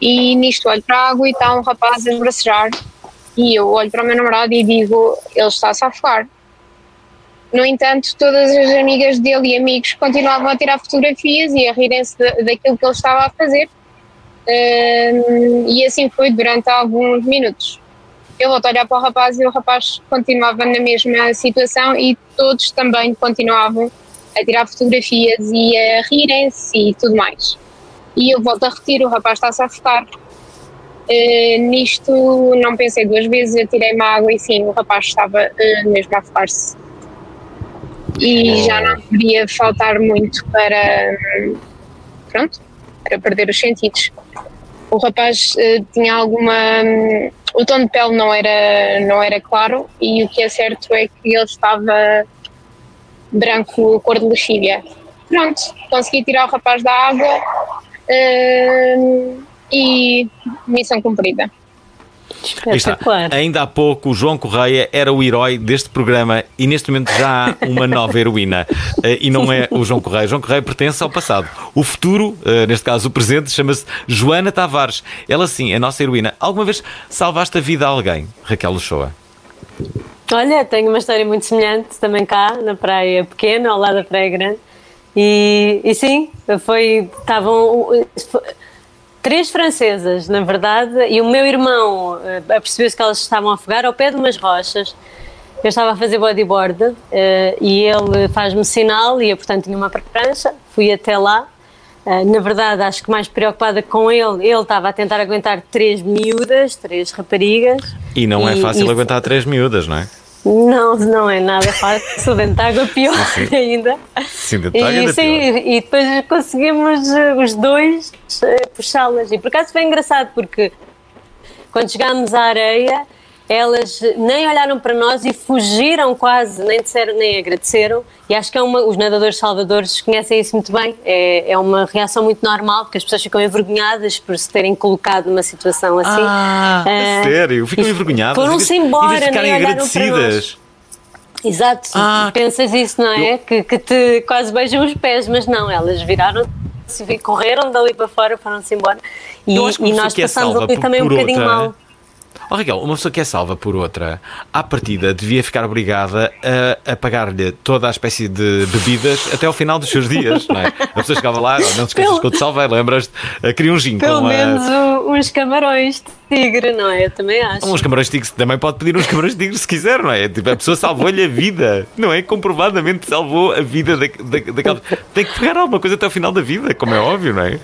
Speaker 11: E nisto olho para a água e está um rapaz a esbracejar. E eu olho para o meu namorado e digo: ele está-se a afogar. No entanto, todas as amigas dele e amigos continuavam a tirar fotografias e a rirem-se daquilo que ele estava a fazer. E assim foi durante alguns minutos. Eu volto a olhar para o rapaz e o rapaz continuava na mesma situação e todos também continuavam a tirar fotografias e a rirem-se e tudo mais. E eu volto a repetir: o rapaz está-se a afogar. Uh, nisto não pensei duas vezes, eu tirei-me a água e sim, o rapaz estava uh, mesmo a afogar-se e já não deveria faltar muito para, pronto, para perder os sentidos. O rapaz uh, tinha alguma. Um, o tom de pele não era, não era claro e o que é certo é que ele estava branco, cor de lexívia. Pronto, consegui tirar o rapaz da água uh, e missão cumprida.
Speaker 4: Está. Ainda há pouco o João Correia era o herói deste programa e neste momento já há uma nova heroína. Uh, e não é o João Correia. João Correia pertence ao passado. O futuro, uh, neste caso o presente, chama-se Joana Tavares. Ela sim, é a nossa heroína. Alguma vez salvaste a vida a alguém, Raquel Luchoa?
Speaker 5: Olha, tenho uma história muito semelhante também cá, na Praia Pequena, ao lado da Praia Grande. E, e sim, foi. Estavam três francesas, na verdade, e o meu irmão uh, apercebeu-se que elas estavam a afogar ao pé de umas rochas. Eu estava a fazer bodyboard uh, e ele faz-me sinal e eu, portanto, tinha uma prancha, fui até lá. Uh, na verdade, acho que mais preocupada com ele, ele estava a tentar aguentar três miúdas, três raparigas.
Speaker 4: E não é e, é fácil e... aguentar três miúdas, não é?
Speaker 5: Não, não é nada fácil. Dentro de água pior sim, sim. ainda.
Speaker 4: Sim, dentro de água
Speaker 5: e, sim, e depois conseguimos eh, os dois eh, puxá-las. E por acaso foi engraçado porque quando chegámos à areia elas nem olharam para nós e fugiram quase, nem disseram, nem agradeceram. E acho que é uma, os nadadores salvadores conhecem isso muito bem. É, é uma reação muito normal, porque as pessoas ficam envergonhadas por se terem colocado numa situação assim.
Speaker 4: Ah, uh, sério? Ficam envergonhadas?
Speaker 5: Foram-se embora, nem olharam agradecidas. Exato, ah, pensas isso, não é? Eu... Que, que te quase beijam os pés, mas não, elas viraram correram dali para fora, foram-se embora e, e nós é passámos ali também um bocadinho outra. mal.
Speaker 4: Oh, Raquel, uma pessoa que é salva por outra, à partida devia ficar obrigada a, a pagar-lhe toda a espécie de bebidas até ao final dos seus dias, não é? A pessoa chegava lá, não te esqueças que eu te salvei, lembras-te? Queria um gin
Speaker 5: Pelo
Speaker 4: com
Speaker 5: menos uns camarões de tigre, não é? Eu também acho.
Speaker 4: Uns camarões de tigre, também pode pedir uns camarões de tigre se quiser, não é? Tipo, a pessoa salvou-lhe a vida, não é? Comprovadamente salvou a vida da, da, daquela. Tem que pegar alguma coisa até ao final da vida, como é óbvio, não é? Uh,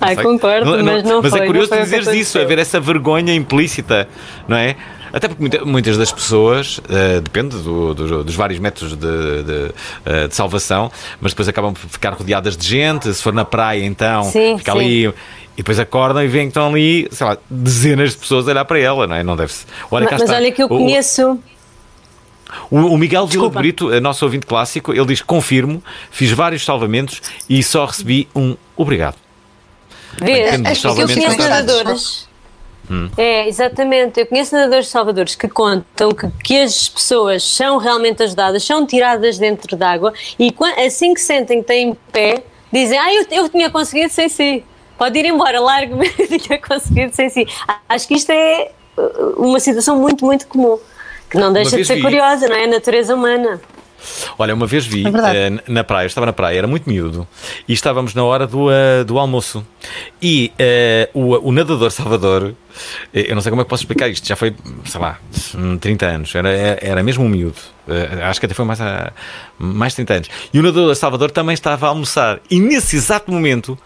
Speaker 5: Ai, concordo, não, mas não
Speaker 4: Mas
Speaker 5: é
Speaker 4: foi,
Speaker 5: é
Speaker 4: curioso dizeres isso, haver essa vergonha implícita não é? Até porque muitas das pessoas, uh, depende do, do, dos vários métodos de, de, uh, de, salvação, mas depois acabam por ficar rodeadas de gente. Se for na praia, então,
Speaker 5: sim,
Speaker 4: fica
Speaker 5: sim.
Speaker 4: ali. E depois acordam e veem que estão ali, sei lá, dezenas de pessoas a olhar para ela, não é? Não deve-se.
Speaker 5: Olha, mas, mas olha que eu conheço.
Speaker 4: O, o Miguel Vila Brito, nosso ouvinte clássico, ele diz: Confirmo, fiz vários salvamentos e só recebi um obrigado.
Speaker 5: Vês, eu conheço nadadores. Hum. É, exatamente. Eu conheço nadadores salvadores que contam que, que as pessoas são realmente ajudadas, são tiradas dentro d'água e assim que sentem que têm pé, dizem: Ah, eu, eu tinha conseguido sem si. Pode ir embora, largo-me, eu tinha conseguido sem si. Acho que isto é uh, uma situação muito, muito comum, que não deixa de ser
Speaker 4: vi-
Speaker 5: curiosa, não é? A natureza humana.
Speaker 4: Olha, uma vez vi
Speaker 6: É
Speaker 4: eh, na praia, eu estava na praia, era muito miúdo, e estávamos na hora do, eh, do almoço. E eh, o, o nadador Salvador, eu não sei como é que posso explicar isto, já foi, sei lá, hum, 30 anos, era, era mesmo um miúdo. Acho que até foi mais, a, mais 30 anos. E o nadador Salvador também estava a almoçar. E nesse exato momento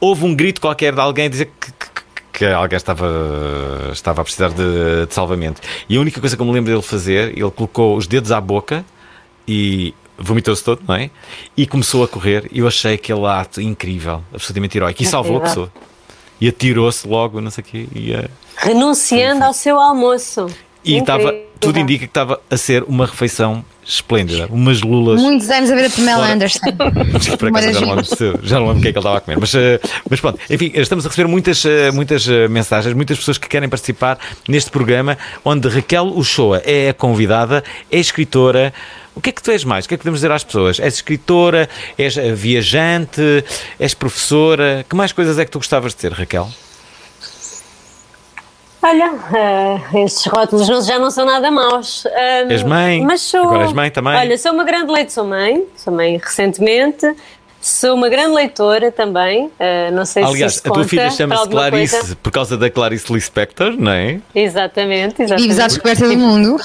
Speaker 4: houve um grito qualquer de alguém a dizer que, que- que alguém estava, estava a precisar de, de salvamento. E a única coisa que eu me lembro dele fazer, ele colocou os dedos à boca e vomitou-se todo, não é? E começou a correr. E eu achei aquele ato incrível, absolutamente heróico. E salvou a pessoa. E atirou-se logo, não sei o quê. E, eh,
Speaker 5: Renunciando ao seu almoço.
Speaker 4: e estava, tudo indica que estava a ser uma refeição esplêndida. Umas lulas.
Speaker 6: Muitos anos a ver a Pamela. Anderson.
Speaker 4: Por acaso já não lembro, já não lembro o que é que ele estava a comer. Mas, eh, mas pronto, enfim, estamos a receber muitas, eh, muitas mensagens, muitas pessoas que querem participar neste programa, onde Raquel Uchoa é a convidada, é escritora. O que é que tu és mais? O que é que podemos dizer às pessoas? És escritora? És eh, viajante? És professora? Que mais coisas é que tu gostavas de ser, Raquel?
Speaker 5: Olha, eh, estes rótulos não- já não são nada maus. Ahm,
Speaker 4: És mãe?
Speaker 5: Mas sou,
Speaker 4: Agora és mãe também?
Speaker 5: Olha, sou uma grande leitora, sou mãe, sou mãe recentemente, sou uma grande leitora também, eh, não sei
Speaker 4: Aliás,
Speaker 5: se
Speaker 4: a
Speaker 5: isto
Speaker 4: tua filha chama-se Clarice
Speaker 5: coisa.
Speaker 4: por causa da Clarice Lispector, não é?
Speaker 5: Exatamente, exatamente.
Speaker 6: Vives à descoberta do mundo.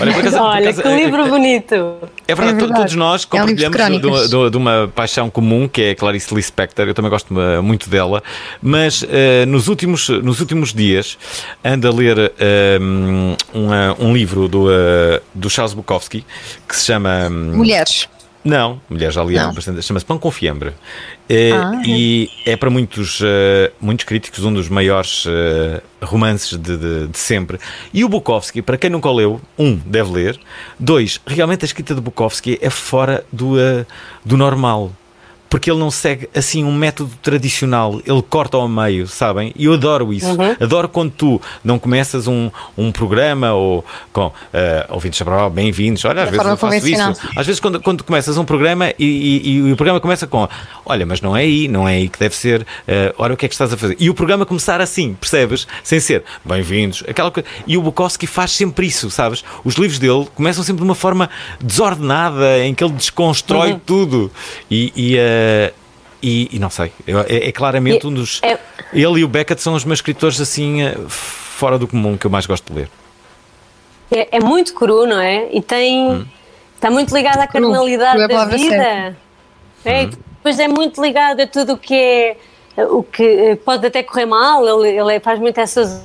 Speaker 4: Olha, por acaso- por
Speaker 5: Olha,
Speaker 4: acaso,
Speaker 5: que
Speaker 4: eh,
Speaker 5: livro bonito.
Speaker 4: É verdade,
Speaker 6: É verdade.
Speaker 4: todos nós
Speaker 6: É um de
Speaker 4: compartilhamos de, de- uma paixão comum que é a Clarice Lispector. Eu também gosto eh, muito dela, mas eh, nos, últimos, nos últimos dias ando a ler eh, um, um, um livro do, eh, do Charles Bukowski que se chama. hum,
Speaker 6: Mulheres.
Speaker 4: Não, mulher já li há bastante. Chama-se Pão com Fiambre. Eh,
Speaker 6: Ah, é.
Speaker 4: E é para muitos, eh, muitos críticos um dos maiores eh, romances de, de- de sempre. E o Bukowski, para quem nunca o leu, um, deve ler. Dois, realmente a escrita de Bukowski é fora do, do normal. Porque ele não segue assim um método tradicional, ele corta ao meio, sabem? E eu adoro isso. Adoro quando tu não começas um, um programa ou com eh, ouvintes Cabral, bem-vindos. Olha, às vezes eu faço isso. Às vezes, quando, quando começas um programa e, e- e o programa começa com Olha, mas não é aí, não é aí que deve ser. eh, olha o que é que estás a fazer. E o programa começar assim, percebes? Sem ser bem-vindos. aquela coisa. E o Bukowski faz sempre isso, sabes? Os livros dele começam sempre de uma forma desordenada, em que ele desconstrói tudo. E. e, eh, e- e não sei, é, é claramente
Speaker 5: E-
Speaker 4: um dos.
Speaker 5: é-
Speaker 4: Ele e o Beckett são os meus escritores assim, eh, fora do comum, que eu mais gosto de ler.
Speaker 5: É, é muito cru, não é? E tem. Está muito ligado à carnalidade
Speaker 6: é a
Speaker 5: da vida. É, e depois é muito ligado a tudo o que é. O que eh, pode até correr mal, ele, ele faz muito essas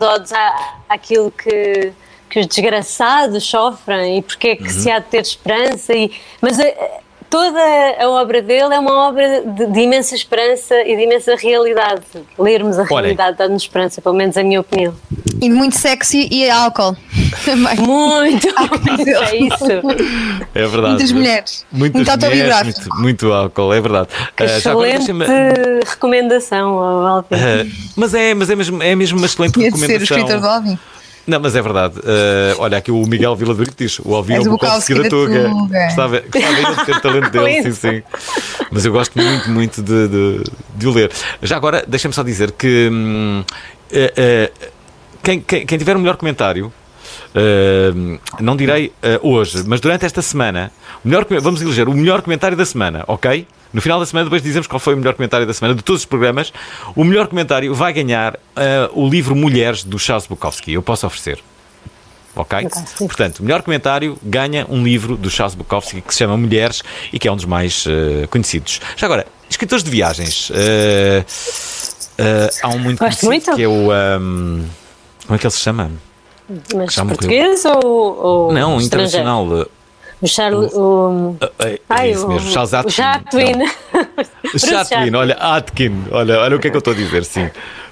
Speaker 5: odes à, àquilo que, que os desgraçados sofrem e porque é que se há de ter esperança. E, mas eh, toda a obra dele é uma obra de, de imensa esperança e de imensa realidade. Lermos a realidade dá-nos esperança, pelo menos a minha opinião.
Speaker 6: E muito sexy e álcool. Também.
Speaker 5: Muito, é isso.
Speaker 4: É verdade.
Speaker 6: Muitas mulheres.
Speaker 4: Muitas
Speaker 6: Muito
Speaker 4: mulheres,
Speaker 6: autobiográfico.
Speaker 4: muito, muito álcool, é verdade.
Speaker 5: Que
Speaker 4: já agora
Speaker 5: excelente recomendação, ó, Alvin.
Speaker 4: Ah, mas é, mas é mesmo, é mesmo uma excelente
Speaker 6: Tinha de ser o
Speaker 4: recomendação.
Speaker 6: escritor do Alvin.
Speaker 4: Não, mas é verdade. Ah, olha, aqui o Miguel Viladorito diz: o Alvin é o Bukowski da Tuga. Gostava, gostava eu de ter talento dele, sim, sim. Mas eu gosto muito, muito de, de, de o ler. Já agora, deixa-me só dizer que hum, eh, eh, quem, quem, quem tiver o melhor comentário. eh, não direi eh, hoje, mas durante esta semana, melhor, vamos eleger o melhor comentário da semana, ok? No final da semana, depois dizemos qual foi o melhor comentário da semana de todos os programas. O melhor comentário vai ganhar eh, o livro Mulheres do Charles Bukowski. Eu posso oferecer. Ok? Portanto, o melhor comentário ganha um livro do Charles Bukowski que se chama Mulheres e que é um dos mais eh, conhecidos. Já agora, escritores de viagens. eh, há um muito
Speaker 5: Gosto
Speaker 4: conhecido
Speaker 5: muito.
Speaker 4: que é o. ahm, como é que ele se chama?
Speaker 5: Mas português ou, ou
Speaker 4: Não,
Speaker 5: estrangeiro? O Charles. O,
Speaker 4: Eh, é
Speaker 5: ai,
Speaker 4: isso
Speaker 5: o-
Speaker 4: mesmo, Charles
Speaker 5: o
Speaker 4: Atkin.
Speaker 5: Chatwin.
Speaker 4: Não.
Speaker 5: Bruce
Speaker 4: Chatwin, olha, Atkin, olha, olha o que é que eu estou a dizer, sim.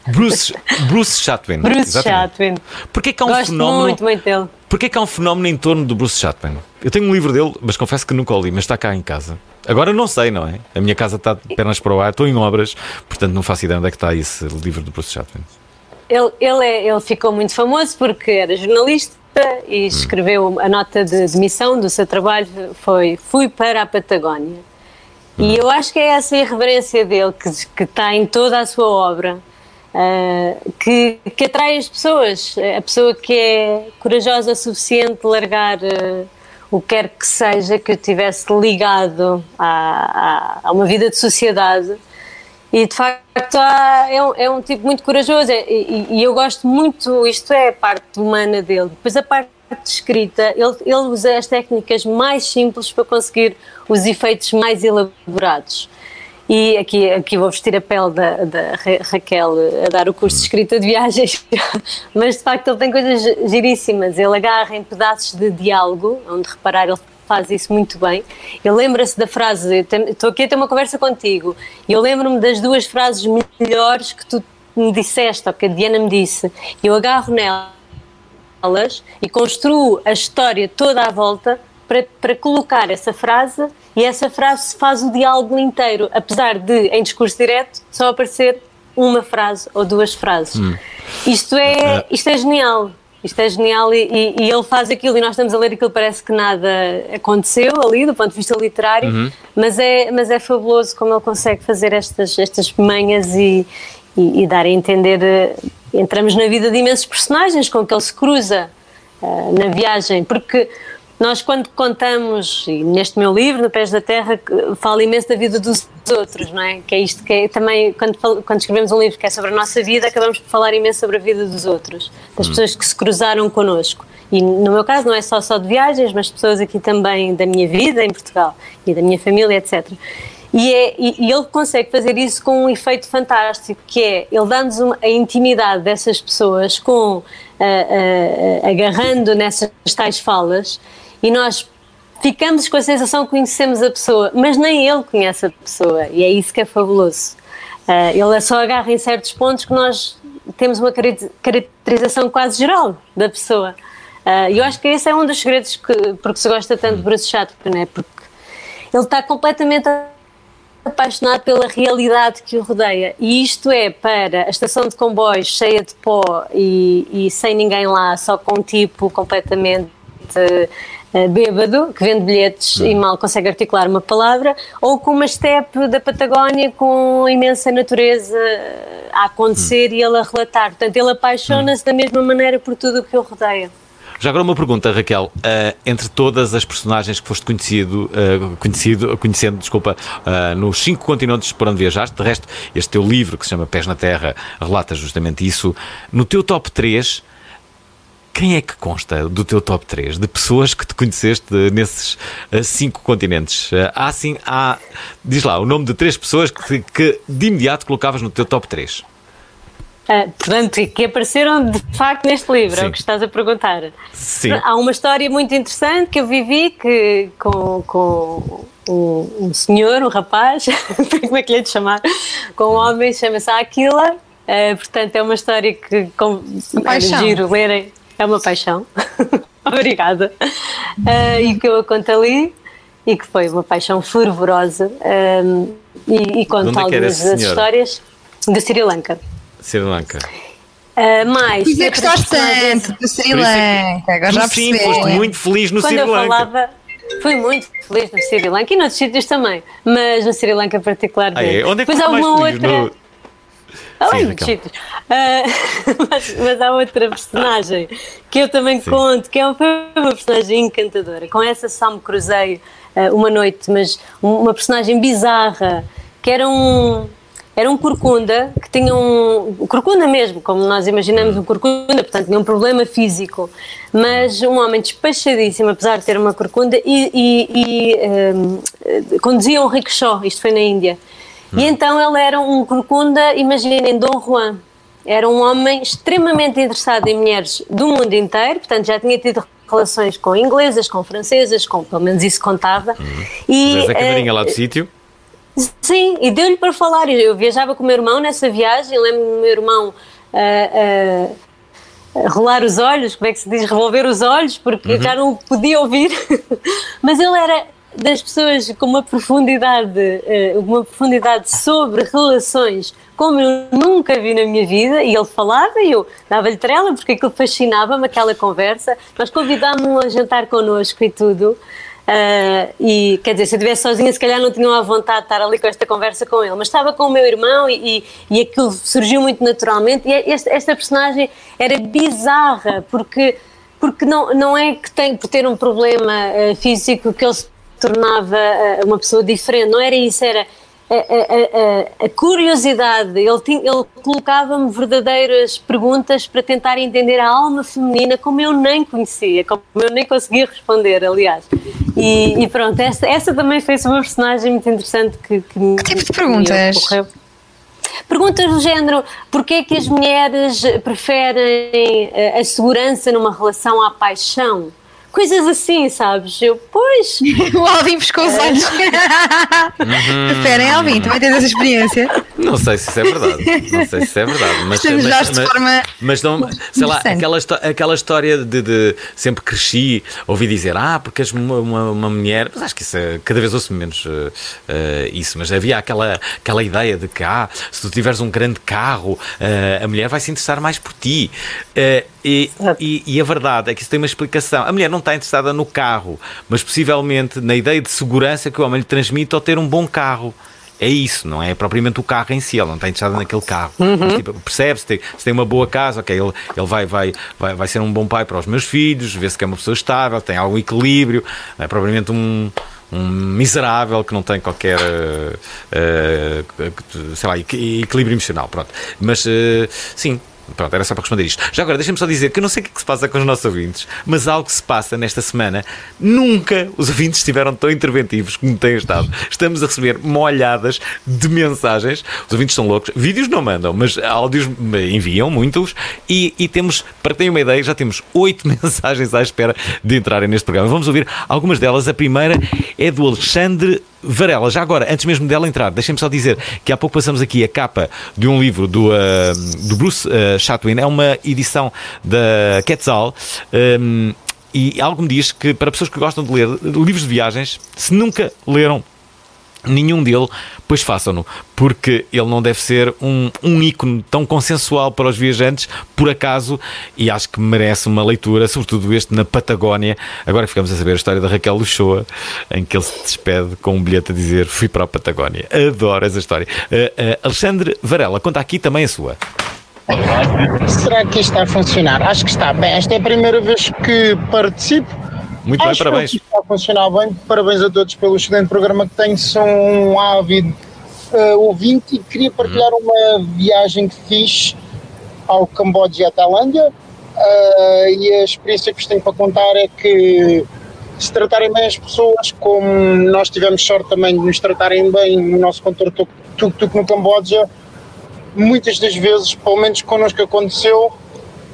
Speaker 4: Bruce, Bruce Chatwin.
Speaker 5: Bruce
Speaker 4: exatamente.
Speaker 5: Chatwin.
Speaker 4: Porquê que há um
Speaker 5: Gosto
Speaker 4: fenómeno.
Speaker 5: muito, muito dele.
Speaker 4: Porquê que há um fenómeno em torno do Bruce Chatwin? Eu tenho um livro dele, mas confesso que nunca o li, mas está cá em casa. Agora não sei, não é? A minha casa está de pernas para o ar, estou em obras, portanto não faço ideia onde é que está esse livro do Bruce Chatwin.
Speaker 5: Ele, ele, é- ele ficou muito famoso porque era jornalista e escreveu a nota de demissão do seu trabalho foi Fui para a Patagónia. E eu acho que é essa irreverência dele que, que está em toda a sua obra. uh, que, que atrai as pessoas. A pessoa que é corajosa o suficiente de largar uh, o que quer que seja que eu tivesse ligado a, a, a uma vida de sociedade. E de facto é, um, é, um, tipo muito corajoso é, e, e, eu gosto muito, isto é a parte humana dele. Depois a parte escrita, ele, ele usa as técnicas mais simples para conseguir os efeitos mais elaborados. E aqui, aqui vou vestir a pele da, da Raquel a dar o curso de escrita de viagens, mas de facto ele tem coisas giríssimas. Ele agarra em pedaços de diálogo, onde reparar, ele faz isso muito bem. Ele lembra-se da frase: Estou aqui a ter uma conversa contigo, e eu lembro-me das duas frases melhores que tu me disseste, ou que a Diana me disse. Eu agarro nelas e construo a história toda à volta para, para colocar essa frase e essa frase faz o diálogo inteiro, apesar de, em discurso direto, só aparecer uma frase ou duas frases. Hum. Isto, é, ah. isto é genial. Isto é genial e, e, e, ele faz aquilo e nós estamos a ler aquilo parece que nada aconteceu ali do ponto de vista literário, uhum. mas, é, mas é fabuloso como ele consegue fazer estas, estas manhas e, e, e dar a entender. Eh, entramos na vida de imensos personagens com que ele se cruza uh, na viagem, porque nós, quando contamos, e neste meu livro, No Pés da Terra, falo imenso da vida dos outros, não é? Que é isto que é também, quando, quando escrevemos um livro que é sobre a nossa vida, acabamos por falar imenso sobre a vida dos outros, das hum. pessoas que se cruzaram connosco. E no meu caso, não é só só de viagens, mas pessoas aqui também da minha vida em Portugal e da minha família, etc. E, é, e, e, ele consegue fazer isso com um efeito fantástico, que é ele dá-nos a intimidade dessas pessoas com uh, uh, agarrando nessas tais falas e nós ficamos com a sensação que conhecemos a pessoa, mas nem ele conhece a pessoa, e é isso que é fabuloso. Uh, ele só agarra em certos pontos que nós temos uma caracterização quase geral da pessoa. Uh, e eu acho que esse é um dos segredos que, porque se gosta tanto de Bruce Chatwin, é porque ele está completamente apaixonado pela realidade que o rodeia. E isto é para a estação de comboios cheia de pó e, e sem ninguém lá, só com um tipo completamente uh, bêbado, que vende bilhetes e mal consegue articular uma palavra, ou com uma estepe da Patagónia com imensa natureza a acontecer e ele a relatar. Portanto, ele apaixona-se da mesma maneira por tudo o que o rodeia.
Speaker 4: Já agora uma pergunta, Raquel. Uh, entre todas as personagens que foste conhecido, uh, conhecido conhecendo, desculpa, uh, nos cinco continentes por onde viajaste, de resto, este teu livro que se chama Pés na Terra relata justamente isso. No teu top 3, quem é que consta do teu top 3 de pessoas que te conheceste nesses uh, cinco continentes? Uh, há assim, há, diz lá, o nome de três pessoas que, que de imediato colocavas no teu top 3. Uh,
Speaker 5: ah, portanto, que apareceram de facto neste livro, Sim. é o que estás a perguntar.
Speaker 4: Sim.
Speaker 5: Há uma história muito interessante que eu vivi que, com, com um, um senhor, um rapaz, como é que lhe é de chamar? Com um homem, chama-se Aquila. Uh, portanto, é uma história que com, é giro lerem é uma paixão. Obrigada. Uh, e que eu conto ali e que foi uma paixão fervorosa. Um, e, e conto é algumas das histórias de Sri Lanka.
Speaker 4: Sri Lanka.
Speaker 5: Uh, mais.
Speaker 6: Pois é que gostaste tanto do Sri Lanka. Agora já
Speaker 4: Sim, foste muito feliz no
Speaker 5: Quando
Speaker 4: Sri Lanka.
Speaker 5: Eu falava, fui muito feliz no Sri Lanka e noutros sítios também, mas no Sri Lanka particularmente.
Speaker 4: Ah, é? Onde é que Depois há uma outra. No
Speaker 5: Sim, muitos sítios. Uh, mas, mas, há outra personagem que eu também Sim. conto, que é uma, uma personagem encantadora. Com essa só me cruzei uh, uma noite, mas uma personagem bizarra, que era um. Era um corcunda que tinha um. Corcunda mesmo, como nós imaginamos um corcunda, portanto tinha um problema físico, mas um homem despachadíssimo, apesar de ter uma corcunda, e, e, e um, conduzia um rickshaw, isto foi na Índia. Hum. E então ele era um corcunda, imaginem, Dom Juan. Era um homem extremamente interessado em mulheres do mundo inteiro, portanto já tinha tido relações com inglesas, com francesas, com, pelo menos isso contava.
Speaker 4: Hum. E, Mas a camarinha uh, lá do sítio?
Speaker 5: Sim, e deu-lhe para falar. Eu viajava com o meu irmão nessa viagem, lembro-me do meu irmão uh, uh, rolar os olhos, como é que se diz? Revolver os olhos, porque uhum. já não podia ouvir. Mas ele era das pessoas com uma profundidade, eh, uma profundidade sobre relações como eu nunca vi na minha vida, e ele falava e eu dava-lhe trela porque aquilo fascinava-me, aquela conversa. Nós convidámos-lo a jantar connosco e tudo. Ah, e quer dizer, se eu estivesse sozinha, se calhar não tinham a vontade de estar ali com esta conversa com ele, mas estava com o meu irmão e, e, e aquilo surgiu muito naturalmente. E esta, esta personagem era bizarra, porque, porque não, não é que tem por ter um problema ah, físico que ele se tornava ah, uma pessoa diferente, não era isso, era a, a- a- a curiosidade, ele, tinha- ele colocava-me verdadeiras perguntas para tentar entender a alma feminina como eu nem conhecia, como eu nem conseguia responder, aliás. E, e pronto, essa, essa também foi uma personagem muito interessante que, que, me-
Speaker 6: Que tipo de perguntas?
Speaker 5: Perguntas do género: porquê é que as mulheres preferem eh, a segurança numa relação à paixão? Coisas assim, sabes? Eu, pois.
Speaker 6: o Alvin pescou os olhos. Preferem, Alvin? Também tens essa experiência?
Speaker 4: Não sei se isso é verdade. Não sei se isso é verdade. Mas,
Speaker 6: Estamos
Speaker 4: mas,
Speaker 6: já de
Speaker 4: mas-
Speaker 6: forma
Speaker 4: mas não, sei lá, aquela, aquela história de, de sempre cresci, ouvi dizer, ah, porque és uma, uma, uma mulher, mas acho que isso é, cada vez ouço menos eh, isso, mas havia aquela, aquela ideia de que, ah, se tu tiveres um grande carro, eh, a mulher vai se interessar mais por ti. Eh, e, e, e a verdade é que isso tem uma explicação. A mulher não está interessada no carro, mas possivelmente na ideia de segurança que o homem lhe transmite ao ter um bom carro. É isso, não é propriamente o carro em si, ele não está interessado naquele carro. Mas, tipo, percebe se tem, se tem uma boa casa, ok, ele, ele vai, vai, vai, vai ser um bom pai para os meus filhos, vê-se que é uma pessoa estável, tem algum equilíbrio, não é propriamente um, um miserável que não tem qualquer eh, eh, sei lá, equi- equilíbrio emocional. Pronto. Mas eh, sim. Pronto, era só para responder isto. Já agora, deixa-me só dizer que eu não sei o que, é que se passa com os nossos ouvintes, mas algo se passa nesta semana. Nunca os ouvintes estiveram tão interventivos como têm estado. Estamos a receber molhadas de mensagens. Os ouvintes são loucos. Vídeos não mandam, mas áudios enviam muitos. E, e temos, para tenham uma ideia, já temos oito mensagens à espera de entrarem neste programa. Vamos ouvir algumas delas. A primeira é do Alexandre Varela. Já agora, antes mesmo dela entrar, deixem-me só dizer que há pouco passamos aqui a capa de um livro do, ah, do Bruce ah, Chatwin. É uma edição da Quetzal. Um, e algo me diz que para pessoas que gostam de ler livros de viagens, se nunca leram nenhum dele, pois façam-no, porque ele não deve ser um, um ícone tão consensual para os viajantes, por acaso, e acho que merece uma leitura, sobretudo este na Patagónia. Agora ficamos a saber a história da Raquel Luchoa, em que ele se despede com um bilhete a dizer fui para a Patagónia. Adoro essa história. Uh, uh, Alexandre Varela, conta aqui também a sua.
Speaker 12: Será que isto está a funcionar? Acho que está. Bem, esta é a primeira vez que participo.
Speaker 4: Muito bem,
Speaker 12: Acho
Speaker 4: parabéns.
Speaker 12: que está a funcionar bem. Parabéns a todos pelo excelente programa que tenho. Sou um ávido eh, ouvinte e queria partilhar uma viagem que fiz ao Camboja e à Tailândia. Eh, e a experiência que vos tenho para contar é que se tratarem bem as pessoas, como nós tivemos sorte também de nos tratarem bem no nosso contorno tuk- tuk-tuk no Camboja, muitas das vezes, pelo menos connosco aconteceu,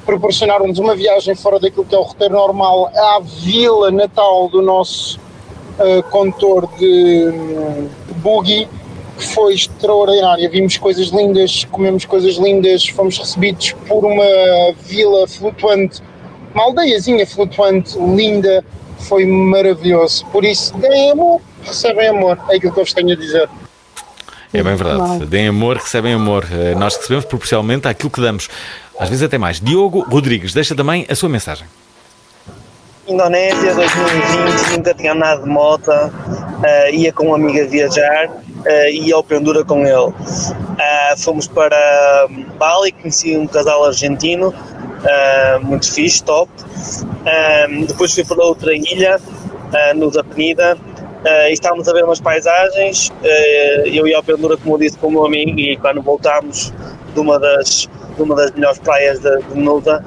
Speaker 12: proporcionaram-nos uma viagem fora daquilo que é o roteiro normal à vila natal do nosso uh, contor de hum, buggy, que foi extraordinária. Vimos coisas lindas, comemos coisas lindas, fomos recebidos por uma vila flutuante, uma aldeiazinha flutuante, linda, foi maravilhoso. Por isso, deem amor, recebem amor, é aquilo que eu vos tenho a dizer.
Speaker 4: É bem verdade. Deem amor, recebem amor. Eh, Nós recebemos proporcionalmente àquilo que damos. Às vezes até mais. Diogo Rodrigues, deixa também a sua mensagem.
Speaker 13: Indonésia 2020, nunca tinha andado de moto, eh, ia com um amigo a viajar, eh, ia ao Pendura com ele. Eh, fomos para Bali, conheci um casal argentino, eh, muito fixe, top. Depois fui para outra ilha, eh, no da Eh, e estávamos a ver umas paisagens. eh, eu ia ao Pendura, como eu disse, com o meu amigo, e quando voltámos de uma das, de uma das melhores praias de, de Nuda,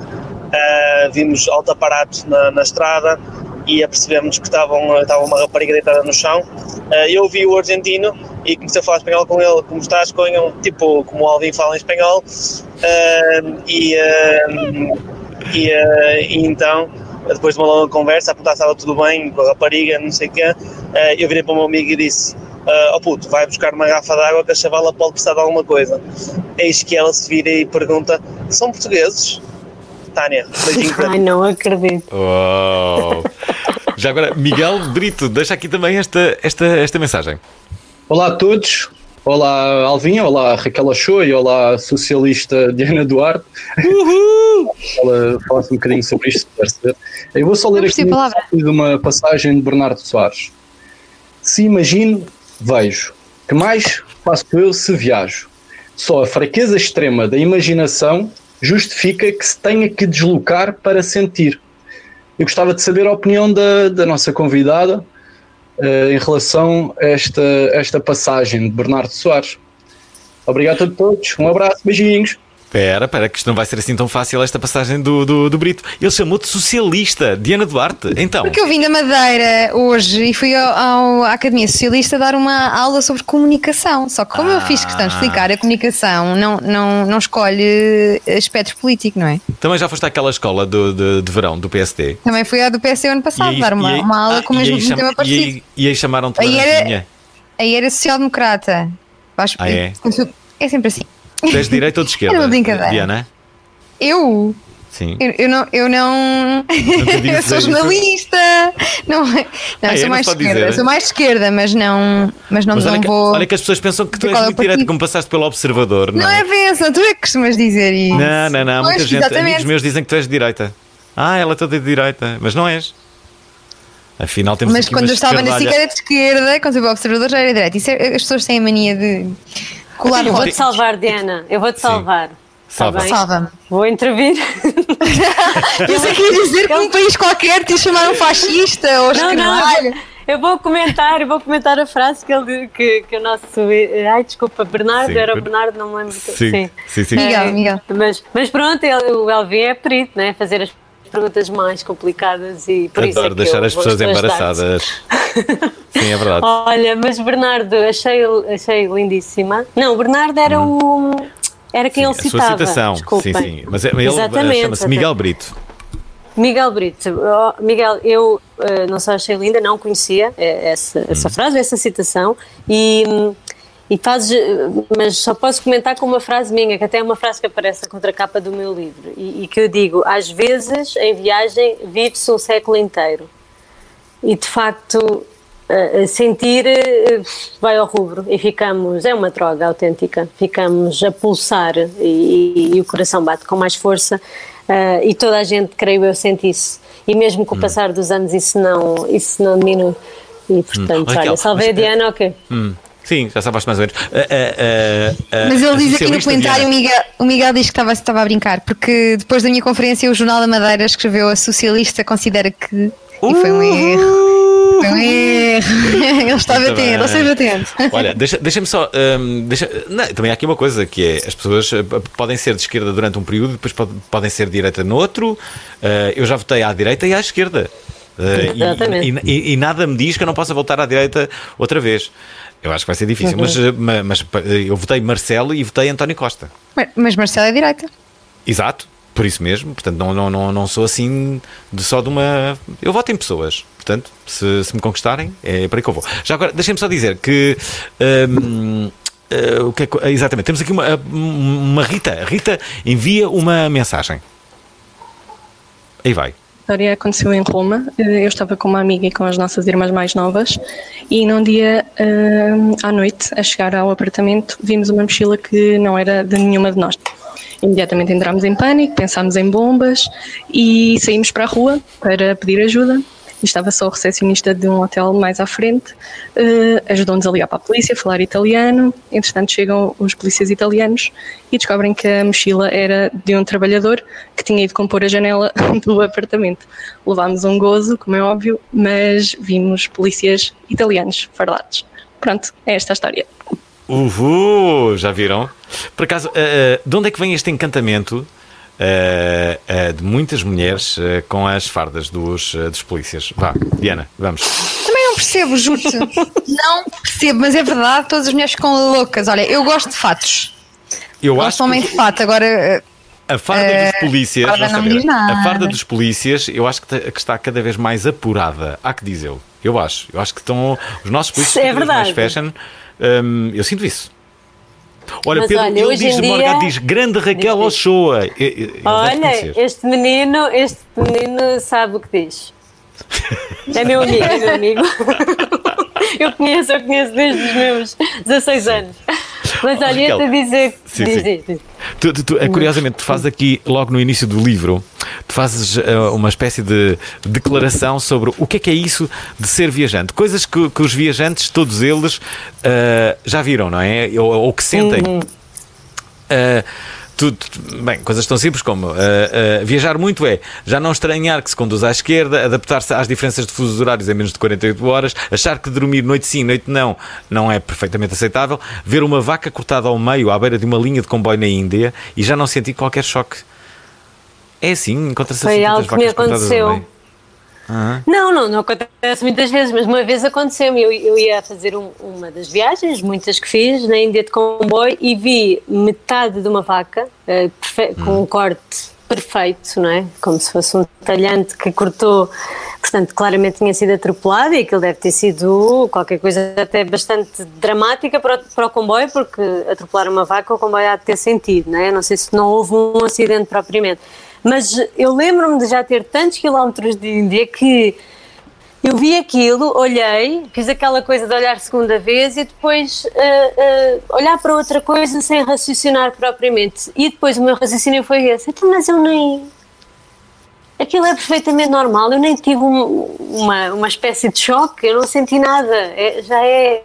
Speaker 13: Uh, vimos alto aparato na, na estrada e apercebemos que estavam, estava uma rapariga deitada no chão. Uh, eu vi o argentino e comecei a falar espanhol com ele, como estás, ele, tipo, como o Alvin fala em espanhol. Uh, e, uh, e, uh, e então, depois de uma longa conversa, a perguntar se estava tudo bem com a rapariga, não sei o quê, uh, eu virei para o meu amigo e disse: uh, Oh puto, vai buscar uma garrafa de água que a chavala pode precisar de alguma coisa. Eis que ela se vira e pergunta: São portugueses? Tânia, beijinho para
Speaker 5: Ai, não acredito.
Speaker 4: Uau. Já agora, Miguel Brito, deixa aqui também esta, esta, esta mensagem.
Speaker 14: Olá a todos. Olá Alvinha, olá Raquel Ochoa e olá socialista Diana Duarte. Ela falasse um bocadinho sobre isto, se. Eu vou só ler aqui uma passagem de Bernardo Soares. Se imagino, vejo. Que mais faço eu se viajo? Só a fraqueza extrema da imaginação justifica que se tenha que deslocar para sentir. Eu gostava de saber a opinião da, da nossa convidada em relação a esta, esta passagem de Bernardo Soares. Obrigado a todos, um abraço, beijinhos.
Speaker 4: Espera, espera, que isto não vai ser assim tão fácil esta passagem do, do, do Brito. Ele chamou-te socialista, Diana Duarte. Então,
Speaker 6: Porque eu vim da Madeira hoje e fui ao, ao- à Academia Socialista dar uma aula sobre comunicação. Só que como eu fiz questão de explicar a comunicação, não, não, não escolhe aspecto político, não é?
Speaker 4: também já foste àquela escola do, de, de verão do PSD.
Speaker 6: Também fui à do PSD ano passado,
Speaker 4: aí-
Speaker 6: dar uma,
Speaker 4: aí-
Speaker 6: uma aula
Speaker 4: ah,
Speaker 6: com o mesmo um
Speaker 4: cham-
Speaker 6: tema
Speaker 4: e
Speaker 6: parecido.
Speaker 4: aí, e aí chamaram-te
Speaker 6: Aí era-. Aí era social-democrata. Acho-
Speaker 4: Ah, é?
Speaker 6: É sempre assim.
Speaker 4: Tu és de direita ou de esquerda?
Speaker 6: Era uma brincadeira.
Speaker 4: Diana?
Speaker 6: Eu?
Speaker 4: Sim.
Speaker 6: Eu, eu não. Eu, não...
Speaker 4: te
Speaker 6: eu sou jornalista! Não, não
Speaker 4: Ah, é?
Speaker 6: eu sou
Speaker 4: Não
Speaker 6: mais esquerda.
Speaker 4: dizer?
Speaker 6: Sou mais de esquerda, mas não, mas não,
Speaker 4: Mas olha
Speaker 6: não
Speaker 4: que,
Speaker 6: vou.
Speaker 4: olha que as pessoas pensam que tu és
Speaker 6: é
Speaker 4: muito direita,
Speaker 6: partido.
Speaker 4: como passaste pelo observador, não,
Speaker 6: Não é benção, tu é que costumas dizer isso.
Speaker 4: Não, não, não.
Speaker 6: Pois,
Speaker 4: Muita gente,
Speaker 6: exatamente.
Speaker 4: amigos meus dizem que tu és de direita. Ah, ela é toda de direita, mas não és. Afinal, temos
Speaker 6: Mas quando eu estava na era de esquerda, quando eu fui observador já era direita. Isso é- as pessoas têm a mania de colar
Speaker 5: Eu vou-te
Speaker 6: rodas.
Speaker 5: salvar, Diana. Eu vou-te salvar. Tá
Speaker 4: Salva.
Speaker 6: Salva-me.
Speaker 5: Vou intervir.
Speaker 6: Pensei que ia dizer que um país qualquer te chamaram fascista ou
Speaker 5: Não, não,
Speaker 6: esquerdalha.
Speaker 5: eu vou- comentar, eu vou comentar a frase que, ele, que, que o nosso. Ai, desculpa, Bernardo,
Speaker 4: Sim,
Speaker 5: era o
Speaker 4: Ber-
Speaker 5: Bernardo, não me lembro. que-
Speaker 4: Sim, sim, sim.
Speaker 6: Miguel,
Speaker 5: Eh,
Speaker 6: Miguel.
Speaker 5: Mas, mas pronto, ele- o Elvin é perito, né? Fazer as perguntas mais complicadas e por isso é
Speaker 4: Adoro
Speaker 5: que
Speaker 4: deixar as pessoas embaraçadas. Sim, é verdade.
Speaker 5: Olha, mas Bernardo, achei, achei lindíssima. Não, o Bernardo era o. Era quem ele
Speaker 4: Hum. a sua
Speaker 5: citava.
Speaker 4: citação.
Speaker 5: Desculpem.
Speaker 4: Sim, sim. Mas ele
Speaker 5: Exatamente,
Speaker 4: chama-se. Miguel Brito.
Speaker 5: Miguel Brito, Oh, Miguel, eu eh, não só achei linda, não conhecia eh, essa, essa
Speaker 4: Hum.
Speaker 5: frase, essa citação, e, hum, e fazes, mas só posso comentar com uma frase minha, que até é uma frase que aparece na contracapa do meu livro, e, e que eu digo: às vezes em viagem vive-se um século inteiro, e de facto. sentir eh, vai ao rubro e ficamos, é uma droga autêntica, ficamos a pulsar e, e o coração bate com mais força eh, e toda a gente, creio eu, sente isso. E mesmo com o passar dos anos isso não, isso não diminui. E portanto,
Speaker 4: Raquel,
Speaker 5: olha, salvei a
Speaker 4: mas,
Speaker 5: Diana, ok.
Speaker 4: Hum, sim, já sabes mais ou menos. Ah, ah, ah,
Speaker 6: Mas ele diz aqui no comentário, o Miguel, o Miguel diz que estava, estava a brincar, porque depois da minha conferência o Jornal da Madeira escreveu a socialista considera que. E foi um erro. Foi um erro. Ele estava
Speaker 4: Muito
Speaker 6: atento,
Speaker 4: bem.
Speaker 6: ele esteve atento.
Speaker 4: Olha, deixa- deixa-me só. hum, deixa- não, também há aqui uma coisa que é: as pessoas eh, podem ser de esquerda durante um período, depois pod- podem ser de direita no outro. Eh, eu já votei à direita e à esquerda.
Speaker 5: Exatamente.
Speaker 4: e, e- e nada me diz que eu não possa voltar à direita outra vez. Eu acho que vai ser difícil, mas, eh, ma- mas, pa- eu votei Marcelo e votei António Costa.
Speaker 6: Mas, Marcelo é direita.
Speaker 4: Exato, por isso mesmo. Portanto, não, não, não, não sou assim de só de uma. Eu voto em pessoas. Portanto, se, se me conquistarem, é para aí que eu vou. Já agora, deixem-me só dizer que. hum, eh, o que é exatamente, temos aqui uma, uma Rita. A Rita envia uma mensagem. Aí vai.
Speaker 15: A história aconteceu em Roma. Eh, Eu estava com uma amiga e com as nossas irmãs mais novas e num dia eh, à noite, a chegar ao apartamento, vimos uma mochila que não era de nenhuma de nós. Imediatamente entramos em pânico, pensámos em bombas e saímos para a rua para pedir ajuda. Estava só o recepcionista de um hotel mais à frente, eh, ajudou-nos a ligar para a polícia, a falar italiano. Entretanto, chegam os polícias italianos e descobrem que a mochila era de um trabalhador que tinha ido compor a janela do apartamento. Levámos um gozo, como é óbvio, mas vimos polícias italianos fardados. Pronto, é esta a história.
Speaker 4: Uhul, já viram? Por acaso, eh, de onde é que vem este encantamento eh, eh, de muitas mulheres eh, com as fardas dos, dos polícias? Vá, Diana, vamos.
Speaker 6: Também não percebo, juro-te. não percebo, mas é verdade, todas as mulheres ficam loucas. Olha, eu gosto de fatos.
Speaker 4: Eu
Speaker 6: Gosto
Speaker 4: acho
Speaker 6: de homem
Speaker 4: que
Speaker 6: de fato. Agora,
Speaker 4: a farda dos polícias,
Speaker 6: farda
Speaker 4: ver.
Speaker 6: diz nada.
Speaker 4: a farda dos polícias, eu acho que, te- que está cada vez mais apurada. Há que dizê-lo. Eu acho. Eu acho que estão os nossos polícias
Speaker 5: É
Speaker 4: cada vez mais
Speaker 5: verdade.
Speaker 4: fashion. Hum, eu sinto isso. Olha,
Speaker 5: Mas
Speaker 4: Pedro,
Speaker 5: olha,
Speaker 4: ele diz,
Speaker 5: dia-
Speaker 4: Morgado diz, grande Raquel Ochoa. Ele deve
Speaker 5: Olha, este menino, este menino sabe o que diz. É meu amigo, é meu amigo. Eu conheço, eu conheço desde os meus 16 anos. Mas olha,
Speaker 4: Raquel.
Speaker 5: dizer.
Speaker 4: Sim,
Speaker 5: diz,
Speaker 4: sim. Tu, tu- tu- eh, curiosamente, tu fazes aqui, logo no início do livro, tu fazes eh, uma espécie de declaração sobre o que é que é isso de ser viajante. Coisas que, que os viajantes, todos eles, eh, já viram, não é? Ou, ou que sentem. Eh, tu- tu- bem, coisas tão simples como eh, eh, viajar muito é já não estranhar que se conduz à esquerda, adaptar-se às diferenças de fusos horários em menos de 48 horas, achar que dormir noite sim, noite não, não é perfeitamente aceitável, ver uma vaca cortada ao meio à beira de uma linha de comboio na Índia e já não sentir qualquer choque. É assim, encontra-se
Speaker 5: Foi
Speaker 4: assim
Speaker 5: algo que me aconteceu. Não, não, não acontece muitas vezes, mas uma vez aconteceu-me. Eu, eu ia fazer um- uma das viagens, muitas que fiz, na Índia de comboio, e vi metade de uma vaca perfe- com um corte perfeito, não é? Como se fosse um talhante que cortou. Portanto, claramente tinha sido atropelado e aquilo deve ter sido qualquer coisa até bastante dramática para o, para o comboio, porque atropelar uma vaca o comboio há de ter sentido, não é? Não sei se não houve um acidente propriamente. Mas eu lembro-me de já ter tantos quilómetros de Índia que eu vi aquilo, olhei, fiz aquela coisa de olhar segunda vez e depois ah, ah, olhar para outra coisa sem raciocinar propriamente. E depois o meu raciocínio foi esse: "Então, mas eu nem. Aquilo é perfeitamente normal, eu nem tive um- uma, uma espécie de choque, eu não senti nada. É- já é.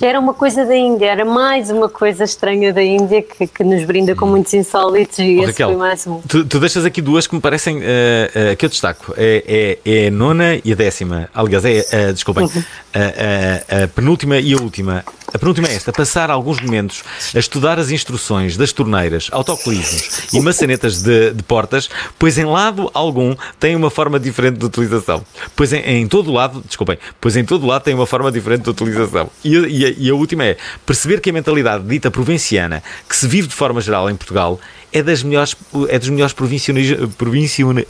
Speaker 5: Já era uma coisa da Índia, era mais uma coisa estranha da Índia que, que nos brinda com muitos insólitos e
Speaker 4: Oh,
Speaker 5: esse
Speaker 4: Raquel,
Speaker 5: foi mais um.
Speaker 4: tu, tu deixas aqui duas que me parecem eh, eh, que eu destaco. É, é, é a nona e a décima. Aliás, é, eh, desculpem, a, a- a penúltima e a última. A penúltima é esta: passar alguns momentos a estudar as instruções das torneiras, autocolismos e maçanetas de, de portas, pois em lado algum tem uma forma diferente de utilização. Pois em, em todo lado, desculpem, pois em todo lado tem uma forma diferente de utilização. E, a- e a, e a última é perceber que a mentalidade dita provinciana, que se vive de forma geral em Portugal, é das melhores, é dos melhores provincioni- provincione-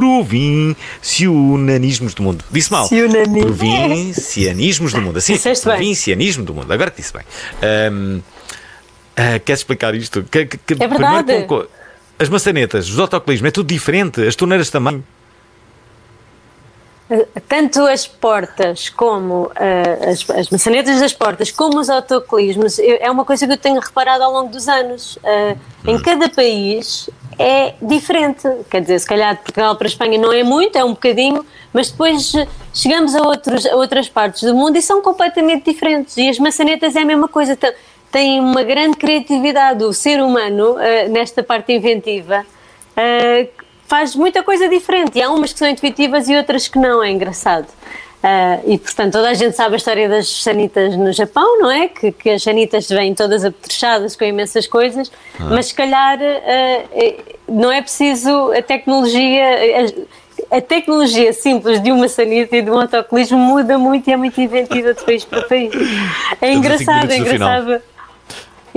Speaker 4: provincianismos do mundo. Disse mal.
Speaker 5: Provincianismo.
Speaker 4: Provincianismos do mundo. Assim,
Speaker 5: Disseste bem.
Speaker 4: provincianismo do mundo. Agora que disse bem. Ahm, ah, queres explicar isto? Que- que-
Speaker 5: É verdade.
Speaker 4: as maçanetas, os autocolismos, é tudo diferente. As torneiras também.
Speaker 5: Tanto as portas como ah, as, as maçanetas das portas, como os autocolismos, eu- é uma coisa que eu tenho reparado ao longo dos anos. Ah, em cada país é diferente. Quer dizer, se calhar de Portugal para a Espanha não é muito, é um bocadinho, mas depois eh, chegamos a, outros, a outras partes do mundo e são completamente diferentes. E as maçanetas é a mesma coisa. Tem uma grande criatividade. O ser humano, ah, nesta parte inventiva, ah, faz muita coisa diferente. E há umas que são intuitivas e outras que não, é engraçado. Ah, e portanto, toda a gente sabe a história das sanitas no Japão, não é? Que, que as sanitas vêm todas apetrechadas com imensas coisas,
Speaker 16: Ah.
Speaker 5: mas se calhar eh, não é preciso a tecnologia. A, a tecnologia simples de uma sanita e de um autocolismo muda muito e é muito inventiva de país para país. É
Speaker 4: Estamos a cinco
Speaker 5: engraçado, é engraçado.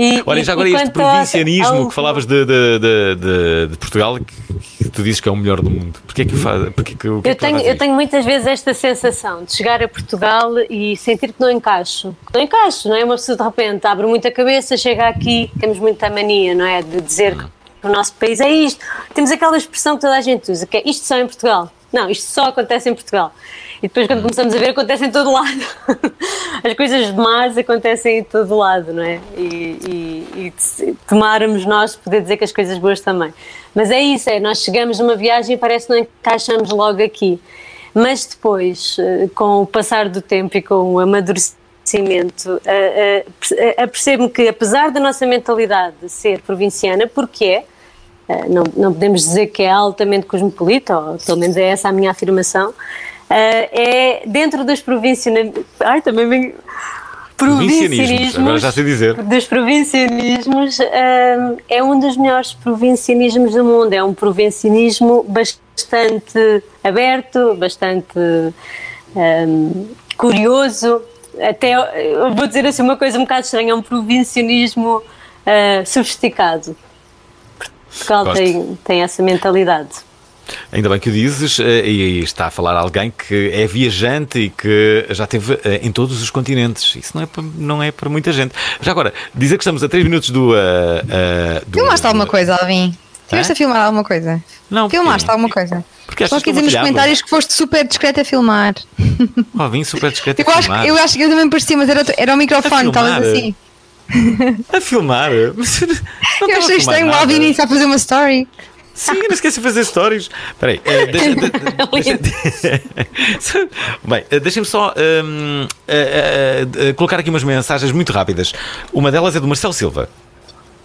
Speaker 5: E,
Speaker 4: Olha,
Speaker 5: e-
Speaker 4: já agora
Speaker 5: e
Speaker 4: este provincianismo
Speaker 5: ao-
Speaker 4: que falavas de, de, de, de- Portugal, que, que tu dizes que é o melhor do mundo. Porquê é que o faz? Porquê que, é
Speaker 5: Eu
Speaker 4: que
Speaker 5: tenho, eu tenho muitas vezes esta sensação de chegar a Portugal e sentir que não encaixo. Que não encaixo, não é? Uma pessoa de repente abre muita cabeça, chega aqui, temos muita mania, não é? De dizer que o nosso país é isto. Temos aquela expressão que toda a gente usa, que é isto só em Portugal. Não, isto só acontece em Portugal. E depois, quando começamos a ver, acontece em todo lado. As coisas más acontecem em todo lado, não é? E, e, e tomarmos nós poder dizer que as coisas boas também. Mas é isso, é, nós chegamos numa viagem e parece que não encaixamos logo aqui. Mas depois, eh, com o passar do tempo e com o amadurecimento, eh, eh, apercebo-me que apesar da nossa mentalidade ser provinciana, porque é, não, não podemos dizer que é altamente cosmopolita, ou pelo menos é essa a minha afirmação, é dentro dos provincianismos. Ai, também vem.
Speaker 4: Provincianismos, agora já sei dizer.
Speaker 5: Dos provincianismos, hum, é um dos melhores provincianismos do mundo. É um provincianismo bastante aberto, bastante hum, curioso. Até, vou dizer assim uma coisa um bocado estranha, é um provincianismo ah, sofisticado. Portugal
Speaker 4: Gosto.
Speaker 5: tem, tem essa mentalidade.
Speaker 4: Ainda bem que o dizes, eh, e está a falar alguém que é viajante e que já esteve eh, em todos os continentes. Isso não é, para, não é para muita gente. Já agora, dizer que estamos a 3 minutos do. eh, eh, do
Speaker 6: Filmaste alguma coisa, Alvin? Tiveste
Speaker 4: Hã?
Speaker 6: a filmar alguma coisa?
Speaker 4: Não,
Speaker 6: Filmaste alguma coisa?
Speaker 4: Porque
Speaker 6: Só
Speaker 4: que
Speaker 6: dizer nos comentários que foste super discreta a filmar.
Speaker 4: Oh, vim super discreto
Speaker 6: Eu
Speaker 4: a
Speaker 6: acho,
Speaker 4: filmar.
Speaker 6: eu acho que eu também parecia, mas era, era o microfone, estavas assim.
Speaker 4: A filmar? Mas não
Speaker 6: Eu achei estranho o. Alvin a fazer uma story.
Speaker 4: Sim, não esqueci de fazer stories. Espera aí. eh, deixa, de- deixa- Bem, deixem-me só eh, eh, eh, colocar aqui umas mensagens muito rápidas. Uma delas é do Marcelo Silva.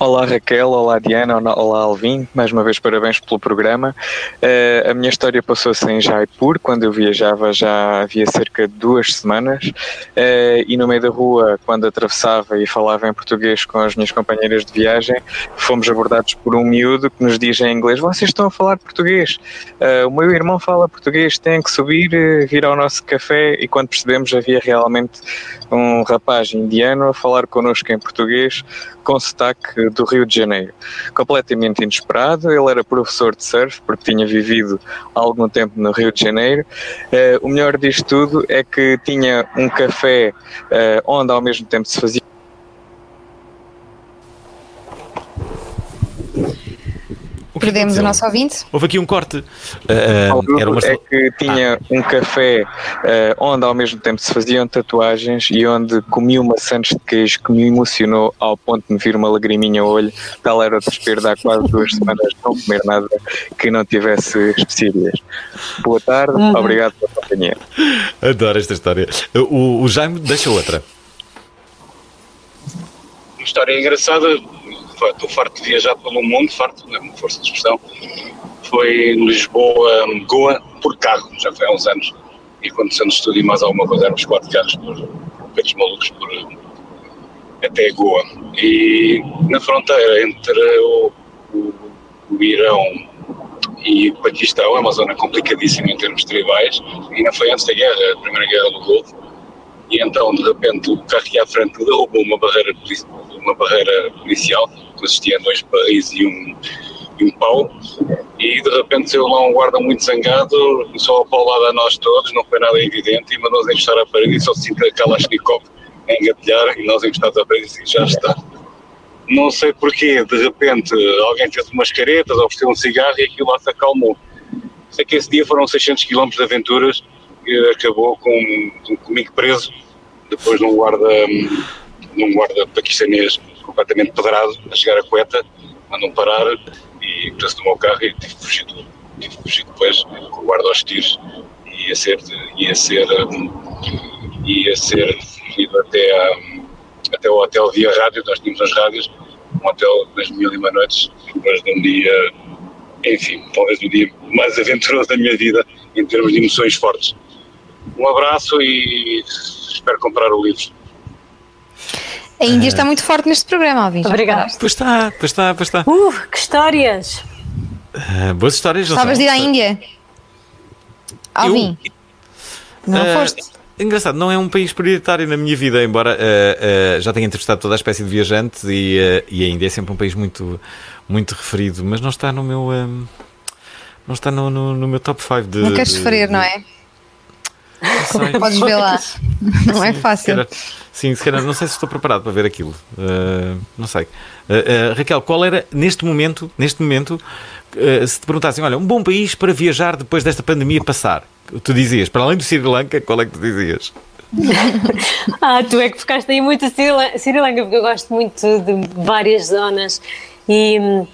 Speaker 16: Olá Raquel, olá Diana, olá Alvin, mais uma vez parabéns pelo programa. Eh, a minha história passou-se em Jaipur, quando eu viajava já havia cerca de duas semanas, eh, e no meio da rua, quando atravessava e falava em português com as minhas companheiras de viagem, fomos abordados por um miúdo que nos diz em inglês: Vocês estão a falar português? Eh, o meu irmão fala português, tem que subir, vir ao nosso café, e quando percebemos havia realmente um rapaz indiano a falar connosco em português com sotaque do Rio de Janeiro. Completamente inesperado, ele era professor de surf porque tinha vivido algum tempo no Rio de Janeiro. Eh, o melhor disto tudo é que tinha um café eh, onde ao mesmo tempo se fazia
Speaker 6: Perdemos o nosso ouvinte.
Speaker 4: Houve aqui um corte. Eh, era o
Speaker 16: é que tinha um café eh, onde ao mesmo tempo se faziam tatuagens e onde comi uma Santos de queijo que me emocionou ao ponto de me vir uma lagriminha ao olho. Tal era o desespero de há quase duas semanas não comer nada que não tivesse especílias. Boa tarde,
Speaker 4: Uhum.
Speaker 16: obrigado pela companhia.
Speaker 4: Adoro esta história. O, o Jaime deixa outra.
Speaker 17: Uma história engraçada, estou farto de viajar pelo mundo, farto, não é uma força de expressão. Foi em Lisboa, Goa, por carro, já foi há uns anos. E aconteceu no estúdio e mais alguma coisa, éramos quatro carros por pelos malucos por, até Goa. E na fronteira entre o, o, o Irão e o Paquistão, é uma zona complicadíssima em termos tribais, e não foi antes da guerra, a primeira guerra do Golfo, e então de repente o carro que à frente derrubou uma barreira, uma barreira policial, consistia em dois barris e um, e um pau, e de repente saiu lá um guarda muito zangado, começou a paulada a nós todos, não foi nada evidente, e mandou-nos encostar à parede e só se sentiu a Kalashnikov a engatilhar, e nós encostados à parede e já está. Não sei porquê, de repente alguém fez umas caretas, ofereceu um cigarro e aquilo lá se acalmou. Sei que esse dia foram 600 km de aventuras acabou com- comigo preso, depois num guarda, hum, num guarda paquistanês completamente pedrado, a chegar a Cueta, mandam parar e preso no meu carro e tive que fugir, do- tive depois com o guarda aos tiros e ia ser, ia ser, ia ser ido até, a, até o hotel via rádio, nós tínhamos as rádios, um hotel das mil e uma noites, depois de um dia, enfim, talvez o dia mais aventuroso da minha vida em termos de emoções fortes. Um abraço e espero comprar o livro.
Speaker 6: A Índia está muito forte neste programa, Alvin.
Speaker 5: Obrigada.
Speaker 4: Pois está, pois está, pois está.
Speaker 5: Uh, que histórias!
Speaker 4: Ah, boas histórias, não
Speaker 6: Gostavas de ir à Índia? Alvin? Não
Speaker 4: Ah,
Speaker 6: foste?
Speaker 4: Engraçado, não é um país prioritário na minha vida, embora ah, ah, já tenha entrevistado toda a espécie de viajantes e, ah, e a Índia é sempre um país muito, muito referido, mas não está no meu. ah, não está no, no, no meu top 5 de.
Speaker 6: Não queres
Speaker 4: de-
Speaker 6: sofrer, não é?
Speaker 4: Sei.
Speaker 6: Podes ver lá. Não é
Speaker 4: Sim,
Speaker 6: fácil.
Speaker 4: Se calhar, sim, se calhar não sei se estou preparado para ver aquilo. Uh, não sei. Uh, uh, Raquel, qual era neste momento, neste momento, uh, se te perguntassem, olha, um bom país para viajar depois desta pandemia passar? Tu dizias, para além do Sri Lanka, qual é que tu dizias?
Speaker 5: Ah, tu é que focaste aí muito a Sri Lan- Sri Lanka, porque eu gosto muito de várias zonas e. hum,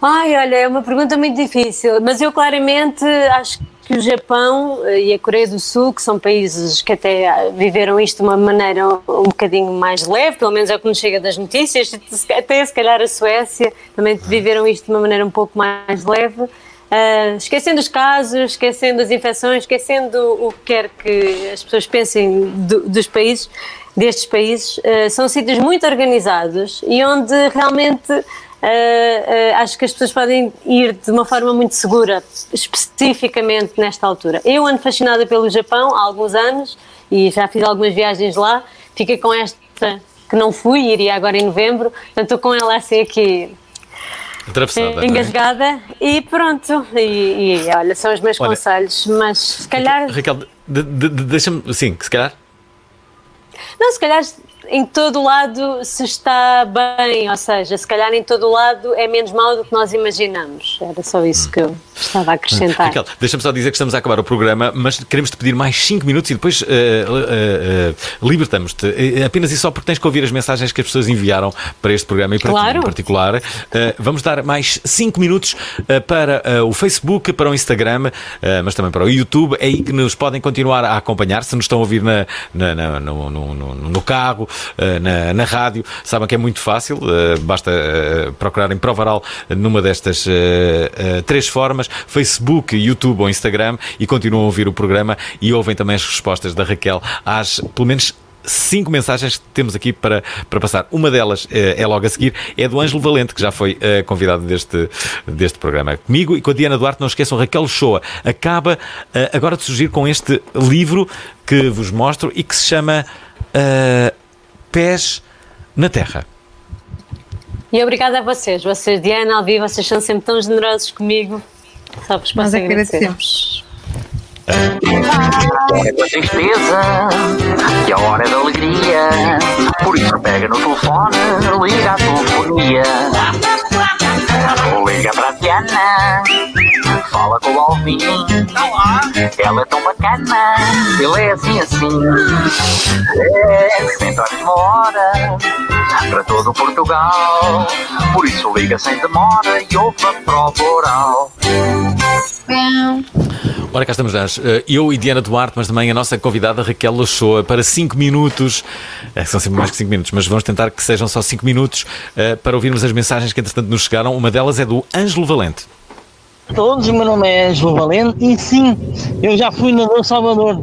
Speaker 5: Ai, olha, é uma pergunta muito difícil, mas eu claramente acho que o Japão eh, e a Coreia do Sul, que são países que até ah, viveram isto de uma maneira um bocadinho mais leve, pelo menos é o que nos chega das notícias, até se calhar a Suécia também viveram isto de uma maneira um pouco mais leve. Ah, esquecendo os casos, esquecendo as infecções, esquecendo o que quer que as pessoas pensem do- dos países, destes países, ah, são sítios muito organizados e onde realmente ah, acho que as pessoas podem ir de uma forma muito segura, especificamente nesta altura. Eu ando fascinada pelo Japão há alguns anos e já fiz algumas viagens lá, fiquei com esta que não fui, iria agora em novembro, portanto estou com ela assim aqui
Speaker 4: Atravessada. não é?
Speaker 5: engasgada e pronto. E, e, olha, são os meus
Speaker 4: Olha,
Speaker 5: conselhos, mas se calhar,
Speaker 4: Raquel, de- de- de- deixa-me. Sim, se calhar.
Speaker 5: não, se calhar em todo lado se está bem, ou seja, se calhar em todo lado é menos mal do que nós imaginamos. Era só isso que eu estava a acrescentar.
Speaker 4: Raquel, deixa-me só dizer que estamos a acabar o programa, mas queremos te pedir mais 5 minutos e depois uh, uh, uh, libertamos-te. Apenas e só porque tens que ouvir as mensagens que as pessoas enviaram para este programa e para
Speaker 5: Claro.
Speaker 4: ti em particular. Vamos dar mais 5 minutos para o Facebook, para o Instagram, mas também para o YouTube. É aí que nos podem continuar a acompanhar. Se nos estão a ouvir na, na- na- no, no- no- no carro, uh, na, na rádio, sabem que é muito fácil. uh, basta uh, procurarem Provaral numa destas três formas: Facebook, YouTube ou Instagram, e continuam a ouvir o programa e ouvem também as respostas da Raquel às, pelo menos, cinco mensagens que temos aqui para, para passar. Uma delas eh, é logo a seguir, é do Ângelo Valente, que já foi eh, convidado deste, deste programa. Comigo e com a Diana Duarte, não esqueçam, Raquel Shoa acaba eh, agora de surgir com este livro que vos mostro e que se chama eh, Pés na Terra.
Speaker 5: E obrigada a vocês, vocês, Diana, Alvi, vocês são sempre tão generosos comigo. Só vos posso
Speaker 6: Nós
Speaker 5: agradecer.
Speaker 6: agradecemos.
Speaker 18: É da tristeza e a hora é da alegria. Por isso pega no telefone, liga à telefonia. Ou liga para a Diana, fala com o Alvin. Ela é tão bacana, ele é assim assim. É, sempre à mesma hora, para todo Portugal. Por isso liga sem demora e ouve a prova oral.
Speaker 4: Ora, cá estamos nós. Eh, Eu e Diana Duarte, mas também a nossa convidada Raquel Lachoa, para 5 minutos. Eh, São sempre mais que 5 minutos, mas vamos tentar que sejam só 5 minutos eh, para ouvirmos as mensagens que, entretanto, nos chegaram. Uma delas é do Ângelo Valente.
Speaker 19: Todos, o meu nome é Ângelo Valente e sim, eu já fui nadador Salvador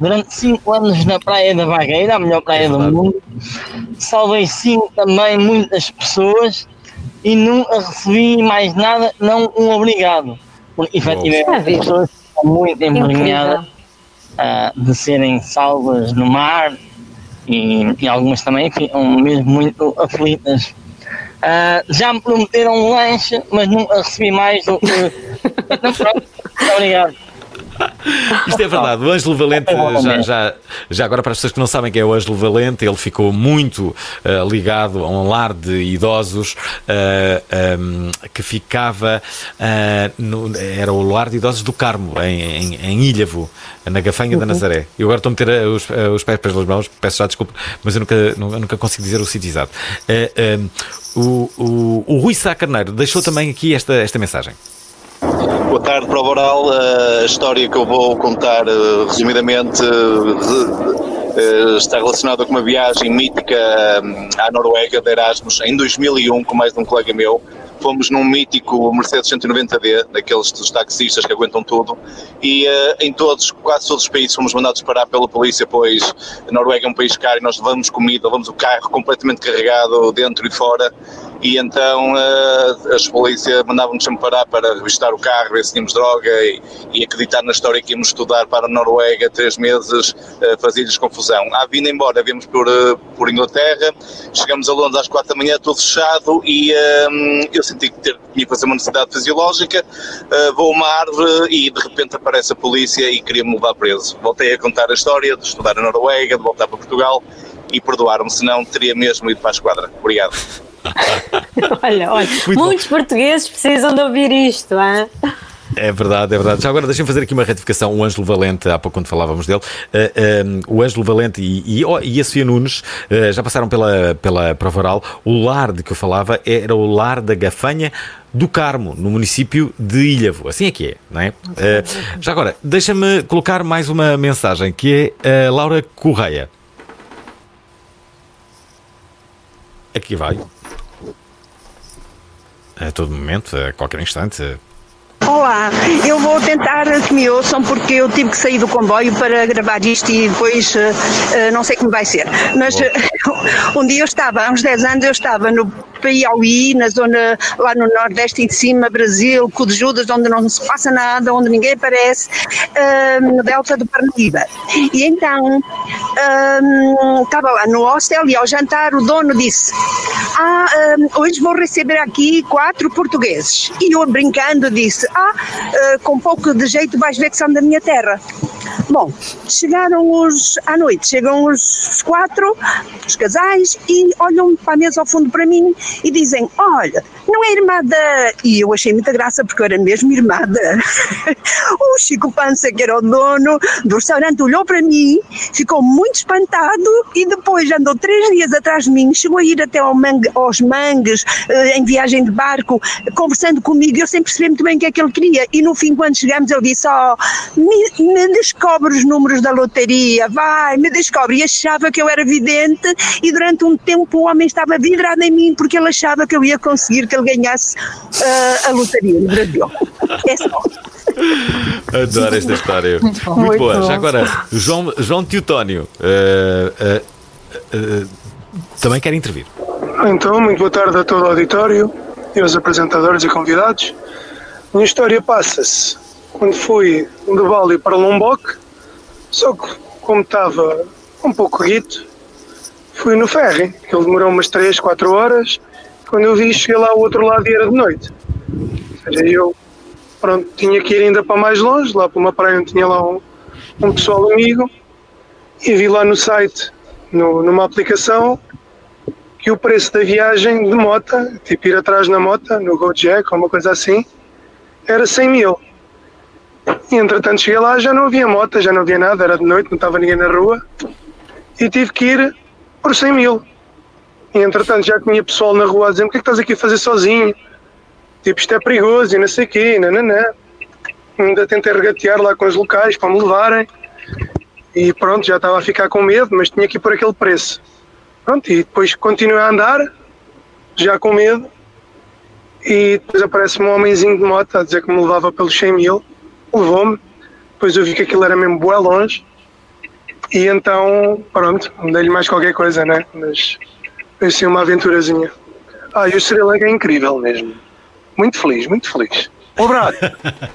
Speaker 19: durante 5 anos na Praia da Vagueira, a melhor praia do mundo. Salvei sim também muitas pessoas e nunca recebi mais nada, não um obrigado. Porque efetivamente as pessoas estão muito envergonhadas ah, de serem salvas no mar e, e algumas também ficam mesmo muito aflitas. Ah, já me prometeram um lanche, mas nunca recebi mais do que. Então, pronto, obrigado.
Speaker 4: Isto é verdade. O Ângelo Valente, já, já, já agora para as pessoas que não sabem quem é o Ângelo Valente, ele ficou muito eh, ligado a um lar de idosos eh, ehm, que ficava. eh, no- era o lar de idosos do Carmo, em, em, em Ilhavo, na Gafanha da
Speaker 20: Uhum.
Speaker 4: Nazaré. Eu agora estou a meter os, os pés pelas mãos, peço já desculpa, mas eu nunca, nu- eu nunca consigo dizer o sítio exato. Eh, ehm, o, o, o Rui Sá Carneiro deixou também aqui esta, esta mensagem.
Speaker 20: Boa tarde, Prova Oral. A história que eu vou contar, eh, resumidamente, eh, eh, está relacionada com uma viagem mítica à Noruega de Erasmus em 2001 com mais de um colega meu. Fomos num mítico Mercedes 190D, daqueles dos taxistas que aguentam tudo, e em todos, quase todos os países fomos mandados parar pela polícia, pois a Noruega é um país caro e nós levamos comida, levamos o carro completamente carregado dentro e fora, e então eh, as polícias mandavam-nos parar para revistar o carro, ver se tínhamos droga e, e acreditar na história que íamos estudar para a Noruega três meses eh, fazia-lhes confusão. À vinda embora, viemos por, eh, por Inglaterra, chegamos a Londres às quatro da manhã, tudo fechado e eh, eu senti que tinha que fazer uma necessidade fisiológica, vou a uma árvore e de repente aparece a polícia e queria-me levar preso. Voltei a contar a história de estudar a Noruega, de voltar para Portugal e perdoaram-me, senão teria mesmo ido para a esquadra. Obrigado.
Speaker 5: olha, olha, muitos portugueses precisam de ouvir isto, hein?
Speaker 4: É verdade, é verdade. Já agora deixem-me fazer aqui uma retificação. O Ângelo Valente, há pouco quando falávamos dele, eh, eh, o Ângelo Valente e, e, oh, e a Sofia Nunes eh, já passaram pela, pela prova oral. O lar de que eu falava era o lar da Gafanha do Carmo, no município de Ilhavo. Assim é que é, não é? Eh, já agora, deixa-me colocar mais uma mensagem que é a Laura Correia. Aqui vai. A todo momento, a qualquer instante.
Speaker 21: Olá, eu vou tentar que me ouçam porque eu tive que sair do comboio para gravar isto e depois eh, não sei como vai ser. Mas eh, um dia eu estava, há uns 10 anos, eu estava no Piauí, na zona lá no Nordeste em cima, Brasil, Judas, onde não se passa nada, onde ninguém aparece, eh, no Delta do Parnaíba. E então eh, estava lá no hostel e ao jantar o dono disse: Ah, eh, hoje vou receber aqui quatro portugueses. E eu brincando disse: Ah, eh, com um pouco de jeito vais ver que são da minha terra. Bom, chegaram os à noite, chegam os quatro, os casais, e olham para a mesa ao fundo para mim e dizem: Olha, não é irmã da. E eu achei muita graça porque eu era mesmo irmã da. o Chico Pança, que era o dono do restaurante, olhou para mim, ficou muito espantado e depois andou três dias atrás de mim, chegou a ir até ao mangue- aos mangues, eh, em viagem de barco, conversando comigo. Eu sem perceber muito bem o que é que ele queria. E no fim, quando chegamos, ele disse: Ó, me, me descobre os números da loteria, vai, me descobre. E achava que eu era vidente e durante um tempo o homem estava vidrado em mim porque ele achava que eu ia conseguir que ele ganhasse eh, a loteria no Brasil. É só.
Speaker 4: Adoro esta história.
Speaker 21: Muito bom.
Speaker 4: Muito,
Speaker 21: Muito
Speaker 4: boa.
Speaker 21: bom.
Speaker 4: Já agora, João, João Teutónio eh, eh, também quer intervir.
Speaker 22: Então, muito boa tarde a todo o auditório e aos apresentadores e convidados. A minha história passa-se quando fui de Bali para Lombok, só que como estava um pouco rito, fui no ferry, que ele demorou umas 3, 4 horas. Quando eu vi, cheguei lá ao outro lado e era de noite. Ou seja, eu pronto, tinha que ir ainda para mais longe, lá para uma praia onde tinha lá um, um pessoal amigo, e vi lá no site, no- numa aplicação, que o preço da viagem de moto, tipo ir atrás na moto, no Gojek ou uma coisa assim, era 100 mil. E entretanto cheguei lá, já não havia moto, já não havia nada, era de noite, não estava ninguém na rua, e tive que ir por 100 mil. Entretanto já tinha pessoal na rua a dizer: o que é que estás aqui a fazer sozinho? Tipo, isto é perigoso e não sei o quê, nananã. Ainda tentei regatear lá com os locais para me levarem. E pronto, já estava a ficar com medo, mas tinha que ir por aquele preço. Pronto, e depois continuei a andar, já com medo, e depois aparece um homenzinho de moto a dizer que me levava pelos 100 mil, levou-me, depois eu vi que aquilo era mesmo bué longe, e então, pronto, dei-lhe mais qualquer coisa, né? Mas assim uma aventurazinha. Ah, e o Sri Lanka é incrível mesmo. Muito feliz, muito feliz. Um abraço.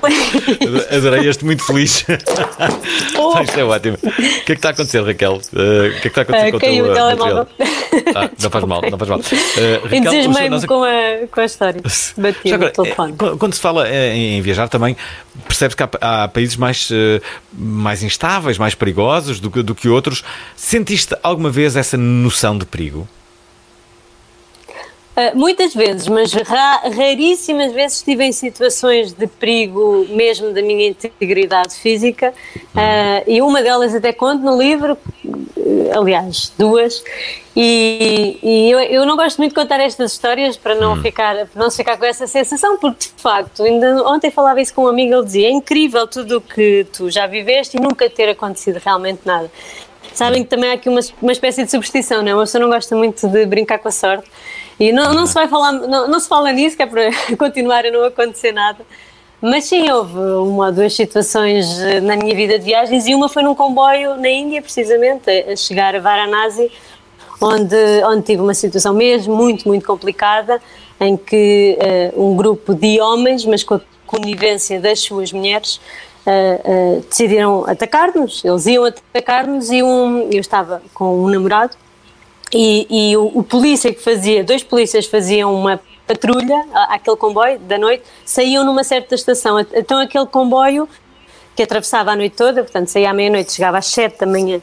Speaker 4: Adorei este muito feliz. Isto é ótimo. O que é que está a acontecer, Raquel? Eh, o que é que está a acontecer
Speaker 5: Ah,
Speaker 4: com o
Speaker 5: caiu
Speaker 4: teu
Speaker 5: o
Speaker 4: eh,
Speaker 5: telemóvel.
Speaker 4: Ah, não faz mal, não faz mal. Raquel,
Speaker 5: Entusiasmei-me
Speaker 4: nós-
Speaker 5: com a, com a história. Bati
Speaker 4: agora,
Speaker 5: telefone.
Speaker 4: quando- se fala eh, em viajar também, percebe-se que há, há países mais, mais instáveis, mais perigosos do do que outros. Sentiste alguma vez essa noção de perigo?
Speaker 5: Uh, muitas vezes, mas ra- raríssimas vezes estive em situações de perigo mesmo da minha integridade física. Uh, e uma delas até conto no livro, aliás, duas, e, e eu, eu não gosto muito de contar estas histórias para não, ficar, para não ficar com essa sensação, porque de facto, ainda ontem falava isso com um amigo, ele dizia, é incrível tudo o que tu já viveste e nunca ter acontecido realmente nada. Sabem que também há aqui uma, uma espécie de superstição, não é? Uma pessoa não gosta muito de brincar com a sorte e não, não se vai falar, não, não se fala nisso, que é para continuar a não acontecer nada. Mas sim, houve uma ou duas situações eh, na minha vida de viagens e uma foi num comboio na Índia, precisamente, a chegar a Varanasi, onde, onde tive uma situação mesmo muito, muito complicada, em que eh, um grupo de homens, mas com a conivência das suas mulheres, eh, eh, decidiram atacar-nos. Eles iam atacar-nos e um, eu estava com um namorado e, e o, o polícia que fazia, dois polícias faziam uma patrulha àquele comboio da noite, saíam numa certa estação. Então aquele comboio que atravessava a noite toda, portanto saía à meia-noite, chegava às sete da manhã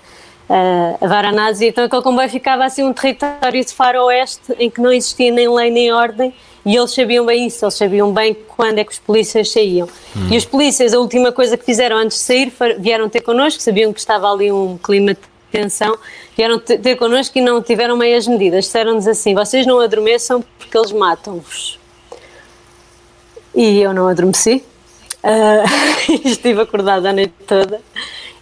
Speaker 5: a Varanasi, então aquele comboio ficava assim um território de faroeste em que não existia nem lei nem ordem e eles sabiam bem isso, eles sabiam bem quando é que os polícias saíam.
Speaker 23: Hum.
Speaker 5: E os polícias, a última coisa que fizeram antes de sair, vieram ter connosco, sabiam que estava ali um clima de tensão, vieram te- ter connosco e não tiveram meias medidas, disseram-nos assim, vocês não adormeçam porque eles matam-vos. E eu não adormeci, Ah, estive acordada a noite toda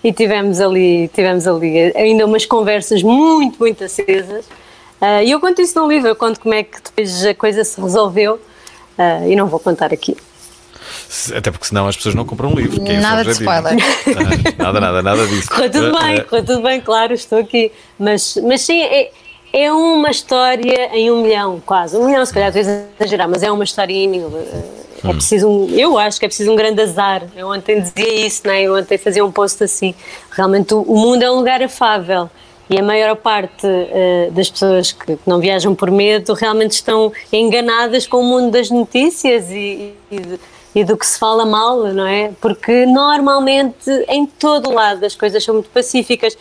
Speaker 5: e tivemos ali, tivemos ali ainda umas conversas muito, muito acesas. Ah, E eu conto isso no livro, eu conto como é que depois a coisa se resolveu ah, e não vou contar aqui.
Speaker 4: Até porque senão as pessoas não compram um livro. que é
Speaker 5: Nada de spoiler.
Speaker 4: Ah, Nada, nada, nada disso.
Speaker 5: Correu tudo
Speaker 4: Eh,
Speaker 5: bem,
Speaker 4: eh,
Speaker 5: correu tudo bem, claro, estou aqui. Mas, mas sim, é, é uma história em um milhão, quase. Um milhão, se calhar, estou a exagerar, mas é uma história em mil. É
Speaker 23: Hum.
Speaker 5: preciso um, eu acho que é preciso um grande azar. Eu ontem dizia isso, né? eu ontem fazia um post assim. Realmente o, o mundo é um lugar afável e a maior parte eh, das pessoas que, que não viajam por medo realmente estão enganadas com o mundo das notícias e, e de- e do que se fala mal, não é? Porque normalmente em todo lado as coisas são muito pacíficas.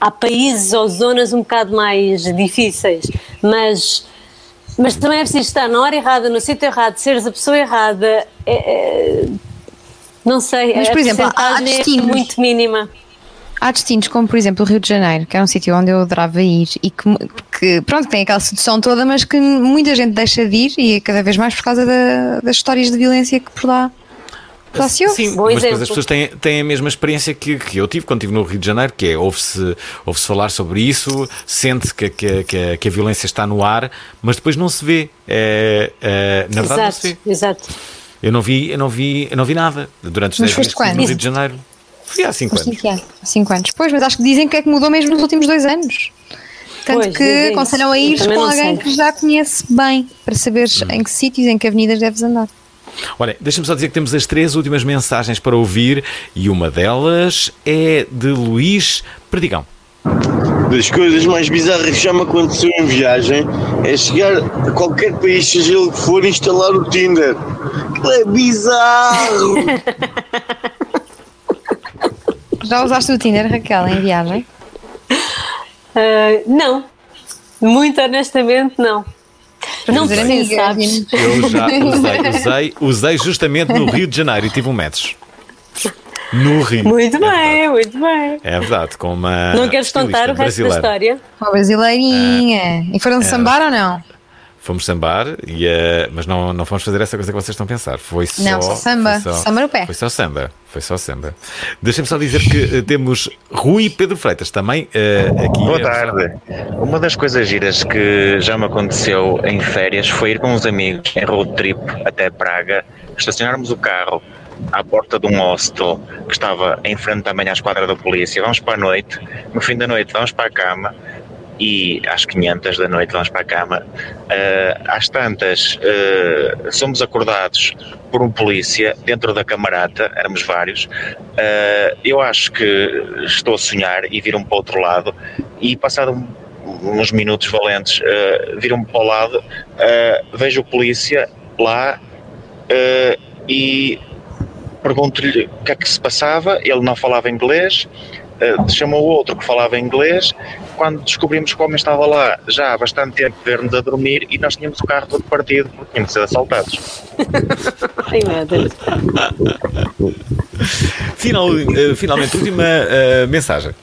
Speaker 5: Há países ou zonas um bocado mais difíceis, mas, mas também é preciso estar na hora errada, no sítio errado, seres a pessoa errada. é- é- não sei,
Speaker 6: Mas,
Speaker 5: a
Speaker 6: por exemplo, há
Speaker 5: é
Speaker 6: destinos-
Speaker 5: muito mínima.
Speaker 6: Há destinos como, por exemplo, o Rio de Janeiro, que era um sítio onde eu adorava ir e que, que, pronto, tem aquela sedução toda, mas que muita gente deixa de ir e é cada vez mais por causa da- das histórias de violência que por lá, se ouve.
Speaker 4: Sim, mas depois as pessoas têm, têm a mesma experiência que, que eu tive quando estive no Rio de Janeiro, que é ouve-se ouve falar sobre isso, sente que, que, que, a, que a violência está no ar, mas depois não se vê. É, é, na verdade, não se vê.
Speaker 5: exato.
Speaker 4: Eu não vi, eu não vi, eu não vi nada durante os
Speaker 6: Mas
Speaker 4: 10
Speaker 6: foste
Speaker 4: dias que estive no
Speaker 6: quando?
Speaker 4: Rio de Janeiro. Fui há 5
Speaker 6: Mas
Speaker 4: anos.
Speaker 6: cinco anos. Cinco anos. Pois, mas acho que dizem que é que mudou mesmo nos últimos dois anos. Tanto
Speaker 5: Pois,
Speaker 6: que aconselham a ir com alguém
Speaker 5: sei.
Speaker 6: que já conhece bem, para saberes
Speaker 4: Hum.
Speaker 6: em que sítios, em que avenidas deves andar.
Speaker 4: Olha, deixa-me só dizer que temos as três últimas mensagens para ouvir e uma delas é de Luís Perdigão.
Speaker 24: Das coisas mais bizarras que já me aconteceu em viagem é chegar a qualquer país, seja ele que for, e instalar o Tinder. É bizarro!
Speaker 6: Já usaste o Tinder, Raquel, em viagem?
Speaker 5: Ah, não, muito honestamente, não. Não sei,
Speaker 6: amigas,
Speaker 5: sabes?
Speaker 4: Eu já usei, usei, usei justamente no Rio de Janeiro e tive um metros. No Rio.
Speaker 5: Muito bem, muito bem.
Speaker 4: É verdade, com uma.
Speaker 5: não queres contar o resto da
Speaker 4: brasileira.
Speaker 5: história?
Speaker 6: Uma brasileirinha. E foram
Speaker 4: é.
Speaker 6: sambar ou não?
Speaker 4: Fomos sambar, e, eh, mas não, não fomos fazer essa coisa que vocês estão a pensar. Foi só.
Speaker 6: Não, só samba.
Speaker 4: foi
Speaker 6: Samba no pé.
Speaker 4: Foi só samba. Foi só samba. Deixem-me só dizer que eh, temos Rui Pedro Freitas também eh, aqui.
Speaker 23: Boa tarde. Uma das coisas giras que já me aconteceu em férias foi ir com uns amigos em road trip até Praga, estacionarmos o carro à porta de um hostel que estava em frente também à esquadra da polícia. Vamos para a noite, no fim da noite vamos para a cama e às 500 da noite vamos para a cama. Eh, às tantas, eh, somos acordados por um polícia dentro da camarata, éramos vários. Eh, eu acho que estou a sonhar e viram para o outro lado e passado uns minutos valentes viram-me para o lado, vejo o polícia lá e pergunto-lhe o que é que se passava, ele não falava inglês, eh, chamou outro que falava inglês, quando descobrimos que o homem estava lá já há bastante tempo a ver-nos a dormir e nós tínhamos o carro todo partido porque tínhamos sido assaltados.
Speaker 5: Ai meu Deus.
Speaker 4: Final, eh, finalmente, última eh, mensagem.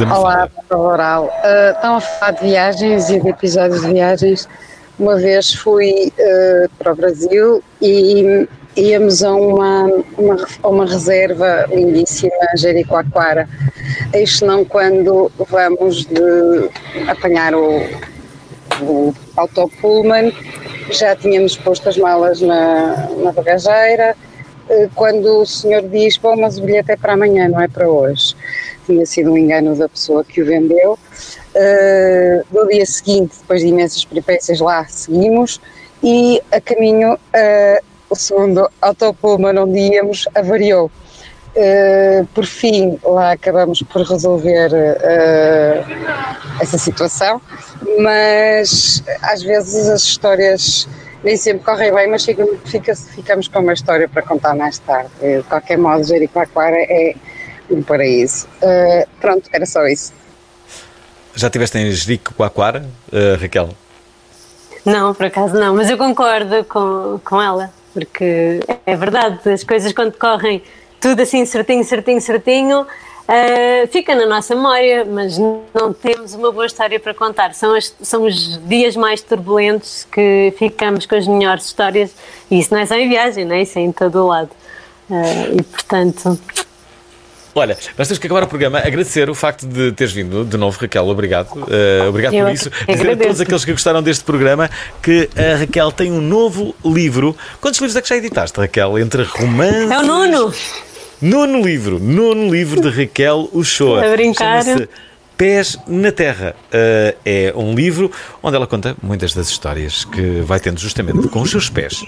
Speaker 25: Olá, Oral. Uh, estão a falar de viagens e de episódios de viagens. Uma vez fui uh, para o Brasil e íamos a uma, uma, uma reserva lindíssima, Jericoacoara. Eis não quando vamos de apanhar o, o autopullman, já tínhamos posto as malas na, na bagageira, eh, quando o senhor diz, bom, mas o bilhete é para amanhã, não é para hoje. Tinha sido um engano da pessoa que o vendeu. Eh, no dia seguinte, depois de imensas peripécias lá, seguimos e a caminho eh, o segundo autopullman onde íamos avariou. Uh, por fim, lá acabamos por resolver uh, essa situação, mas às vezes as histórias nem sempre correm bem, mas fica, fica- ficamos com uma história para contar mais tarde. De qualquer modo, Jericoacoara é um paraíso. Uh, pronto, era só isso.
Speaker 4: Já estiveste em Jericoacoara, eh, Raquel?
Speaker 5: Não, por acaso não, mas eu concordo com, com ela, porque é verdade, as coisas quando correm tudo assim certinho, certinho, certinho, eh, fica na nossa memória, mas não temos uma boa história para contar. São, as- são os dias mais turbulentos que ficamos com as melhores histórias, e isso não é só em viagem, não é? isso é em todo o lado. Eh, e portanto,
Speaker 4: Olha, nós temos que acabar o programa. Agradecer o facto de teres vindo de novo, Raquel. Obrigado. Eh, obrigado
Speaker 5: Eu
Speaker 4: por
Speaker 5: é
Speaker 4: isso.
Speaker 5: que
Speaker 4: Dizer a todos aqueles que gostaram deste programa que a Raquel tem um novo livro. Quantos livros é que já editaste, Raquel? Entre romance.
Speaker 5: é o Nuno!
Speaker 4: Nono livro. Nono livro de Raquel Uchoa.
Speaker 5: A brincar.
Speaker 4: Pés na Terra. Eh, é um livro onde ela conta muitas das histórias que vai tendo justamente com os seus pés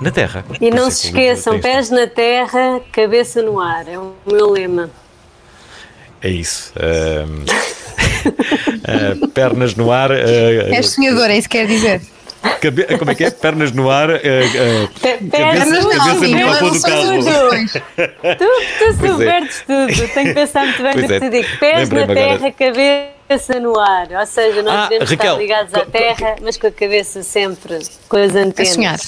Speaker 4: na Terra.
Speaker 5: E
Speaker 4: Por
Speaker 5: não se
Speaker 4: é livro
Speaker 5: esqueçam, pés na terra, cabeça no ar, é o meu lema.
Speaker 4: É isso. Ahm, ah, pernas no ar. ah,
Speaker 6: És sonhadora, é isso que quer dizer.
Speaker 4: Cabe- como é que é? Pernas no ar. eh, eh,
Speaker 5: Pernas
Speaker 4: cabeça,
Speaker 5: no ar,
Speaker 4: cabeça no carro.
Speaker 5: os dois. Tu, tu
Speaker 4: é.
Speaker 5: subvertes tudo. Tenho que pensar muito bem
Speaker 4: Pois
Speaker 5: no que
Speaker 4: é.
Speaker 5: te digo. Pés na
Speaker 4: Lembrei-me agora.
Speaker 5: terra, cabeça no ar. Ou seja, nós
Speaker 4: Ah,
Speaker 5: devemos
Speaker 4: Raquel,
Speaker 5: estar ligados à terra, mas com a cabeça sempre com as antenas.
Speaker 6: sonhar.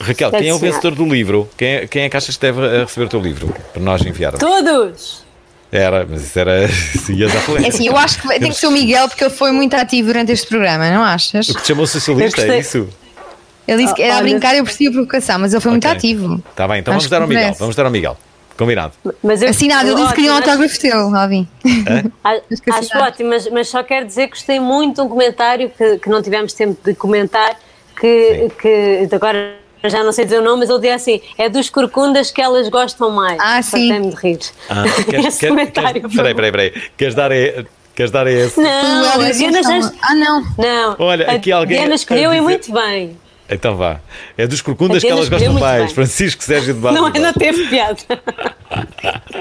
Speaker 4: Raquel, quem é o vencedor do livro? Quem é, quem é que achas que deve eh, receber o teu livro? Para nós enviarmos.
Speaker 5: Todos!
Speaker 4: Era, mas isso era. Isso ia dar
Speaker 6: É assim, eu acho que tem que ser o Miguel porque ele foi muito ativo durante este programa, não achas?
Speaker 4: O que te chamou socialista, é isso?
Speaker 6: Ele disse que era a brincar, eu percebi a provocação, mas ele foi muito
Speaker 4: Ok.
Speaker 6: ativo.
Speaker 4: Está bem, então
Speaker 6: Acho
Speaker 4: vamos dar ao Miguel.
Speaker 6: merece.
Speaker 4: Vamos dar ao Miguel. Combinado.
Speaker 5: Mas eu,
Speaker 6: Assinado, ele disse que queria um autógrafo teu, Alvin.
Speaker 5: A- Acho ótimo, mas, mas só quero dizer que gostei muito de um comentário que, que não tivemos tempo de comentar, que, que agora já não sei dizer o nome, mas ele dizia assim: é dos corcundas que elas gostam mais. Ah, sim. me de rir.
Speaker 4: Ah, queres,
Speaker 5: Esse
Speaker 4: quer,
Speaker 5: comentário,
Speaker 4: queres, peraí, peraí, peraí. Queres dar a, queres dar a esse?
Speaker 5: Não, a Diana já.
Speaker 6: Ah, não.
Speaker 5: Não.
Speaker 4: Olha,
Speaker 5: a
Speaker 4: aqui alguém
Speaker 5: Diana escolheu e
Speaker 4: dizer-
Speaker 5: muito bem.
Speaker 4: Então vá. É dos corcundas que elas gostam mais.
Speaker 5: bem.
Speaker 4: Francisco Sérgio de Barros.
Speaker 5: Não, ainda teve piada.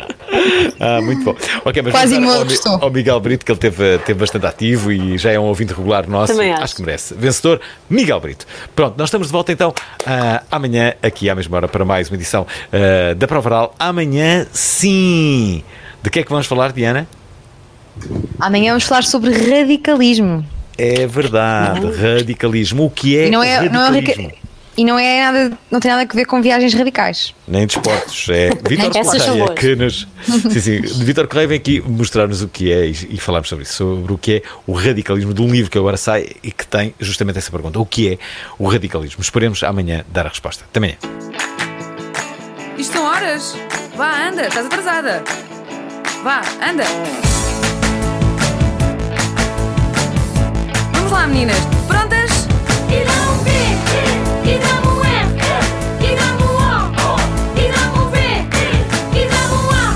Speaker 4: Ah, muito bom. Ok, mas
Speaker 5: Quase
Speaker 4: ao,
Speaker 5: gostou.
Speaker 4: ao Miguel Brito, que ele teve, teve bastante ativo e já é um ouvinte regular nosso.
Speaker 5: Também acho.
Speaker 4: que merece. Vencedor, Miguel Brito. Pronto, nós estamos de volta então ah, amanhã, aqui à mesma hora, para mais uma edição ah, da Prova Oral. Amanhã, sim! De que é que vamos falar, Diana?
Speaker 6: Amanhã vamos falar sobre radicalismo.
Speaker 4: É verdade, radicalismo. O que é,
Speaker 6: E não é, não é
Speaker 4: radicalismo?
Speaker 6: radica- E não é nada, não tem nada a ver com viagens radicais.
Speaker 4: Nem de esportes. É
Speaker 6: são
Speaker 4: Correia
Speaker 6: boas.
Speaker 4: que nos. Sim, sim. Vítor Correia vem aqui mostrar-nos o que é e, e falarmos sobre isso, sobre o que é o radicalismo de um livro que agora sai e que tem justamente essa pergunta. O que é o radicalismo? Esperemos amanhã dar a resposta. Até amanhã.
Speaker 26: Isto são horas. Vá, anda, estás atrasada. Vá, anda. Vamos lá, meninas. Prontas?
Speaker 27: E dá um B, e dá um e dá um O, e dá um e dá um A.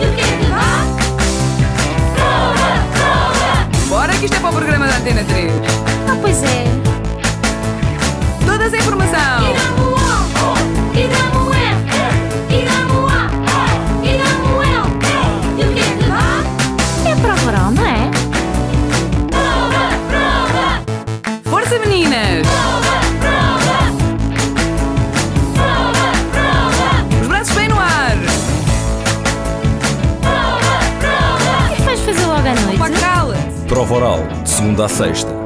Speaker 27: E o que é que dá? Prova.
Speaker 26: Bora que isto é para o programa da Antena 3.
Speaker 27: Ah, pois é.
Speaker 26: Toda a informação.
Speaker 28: Prova oral, de segunda a sexta,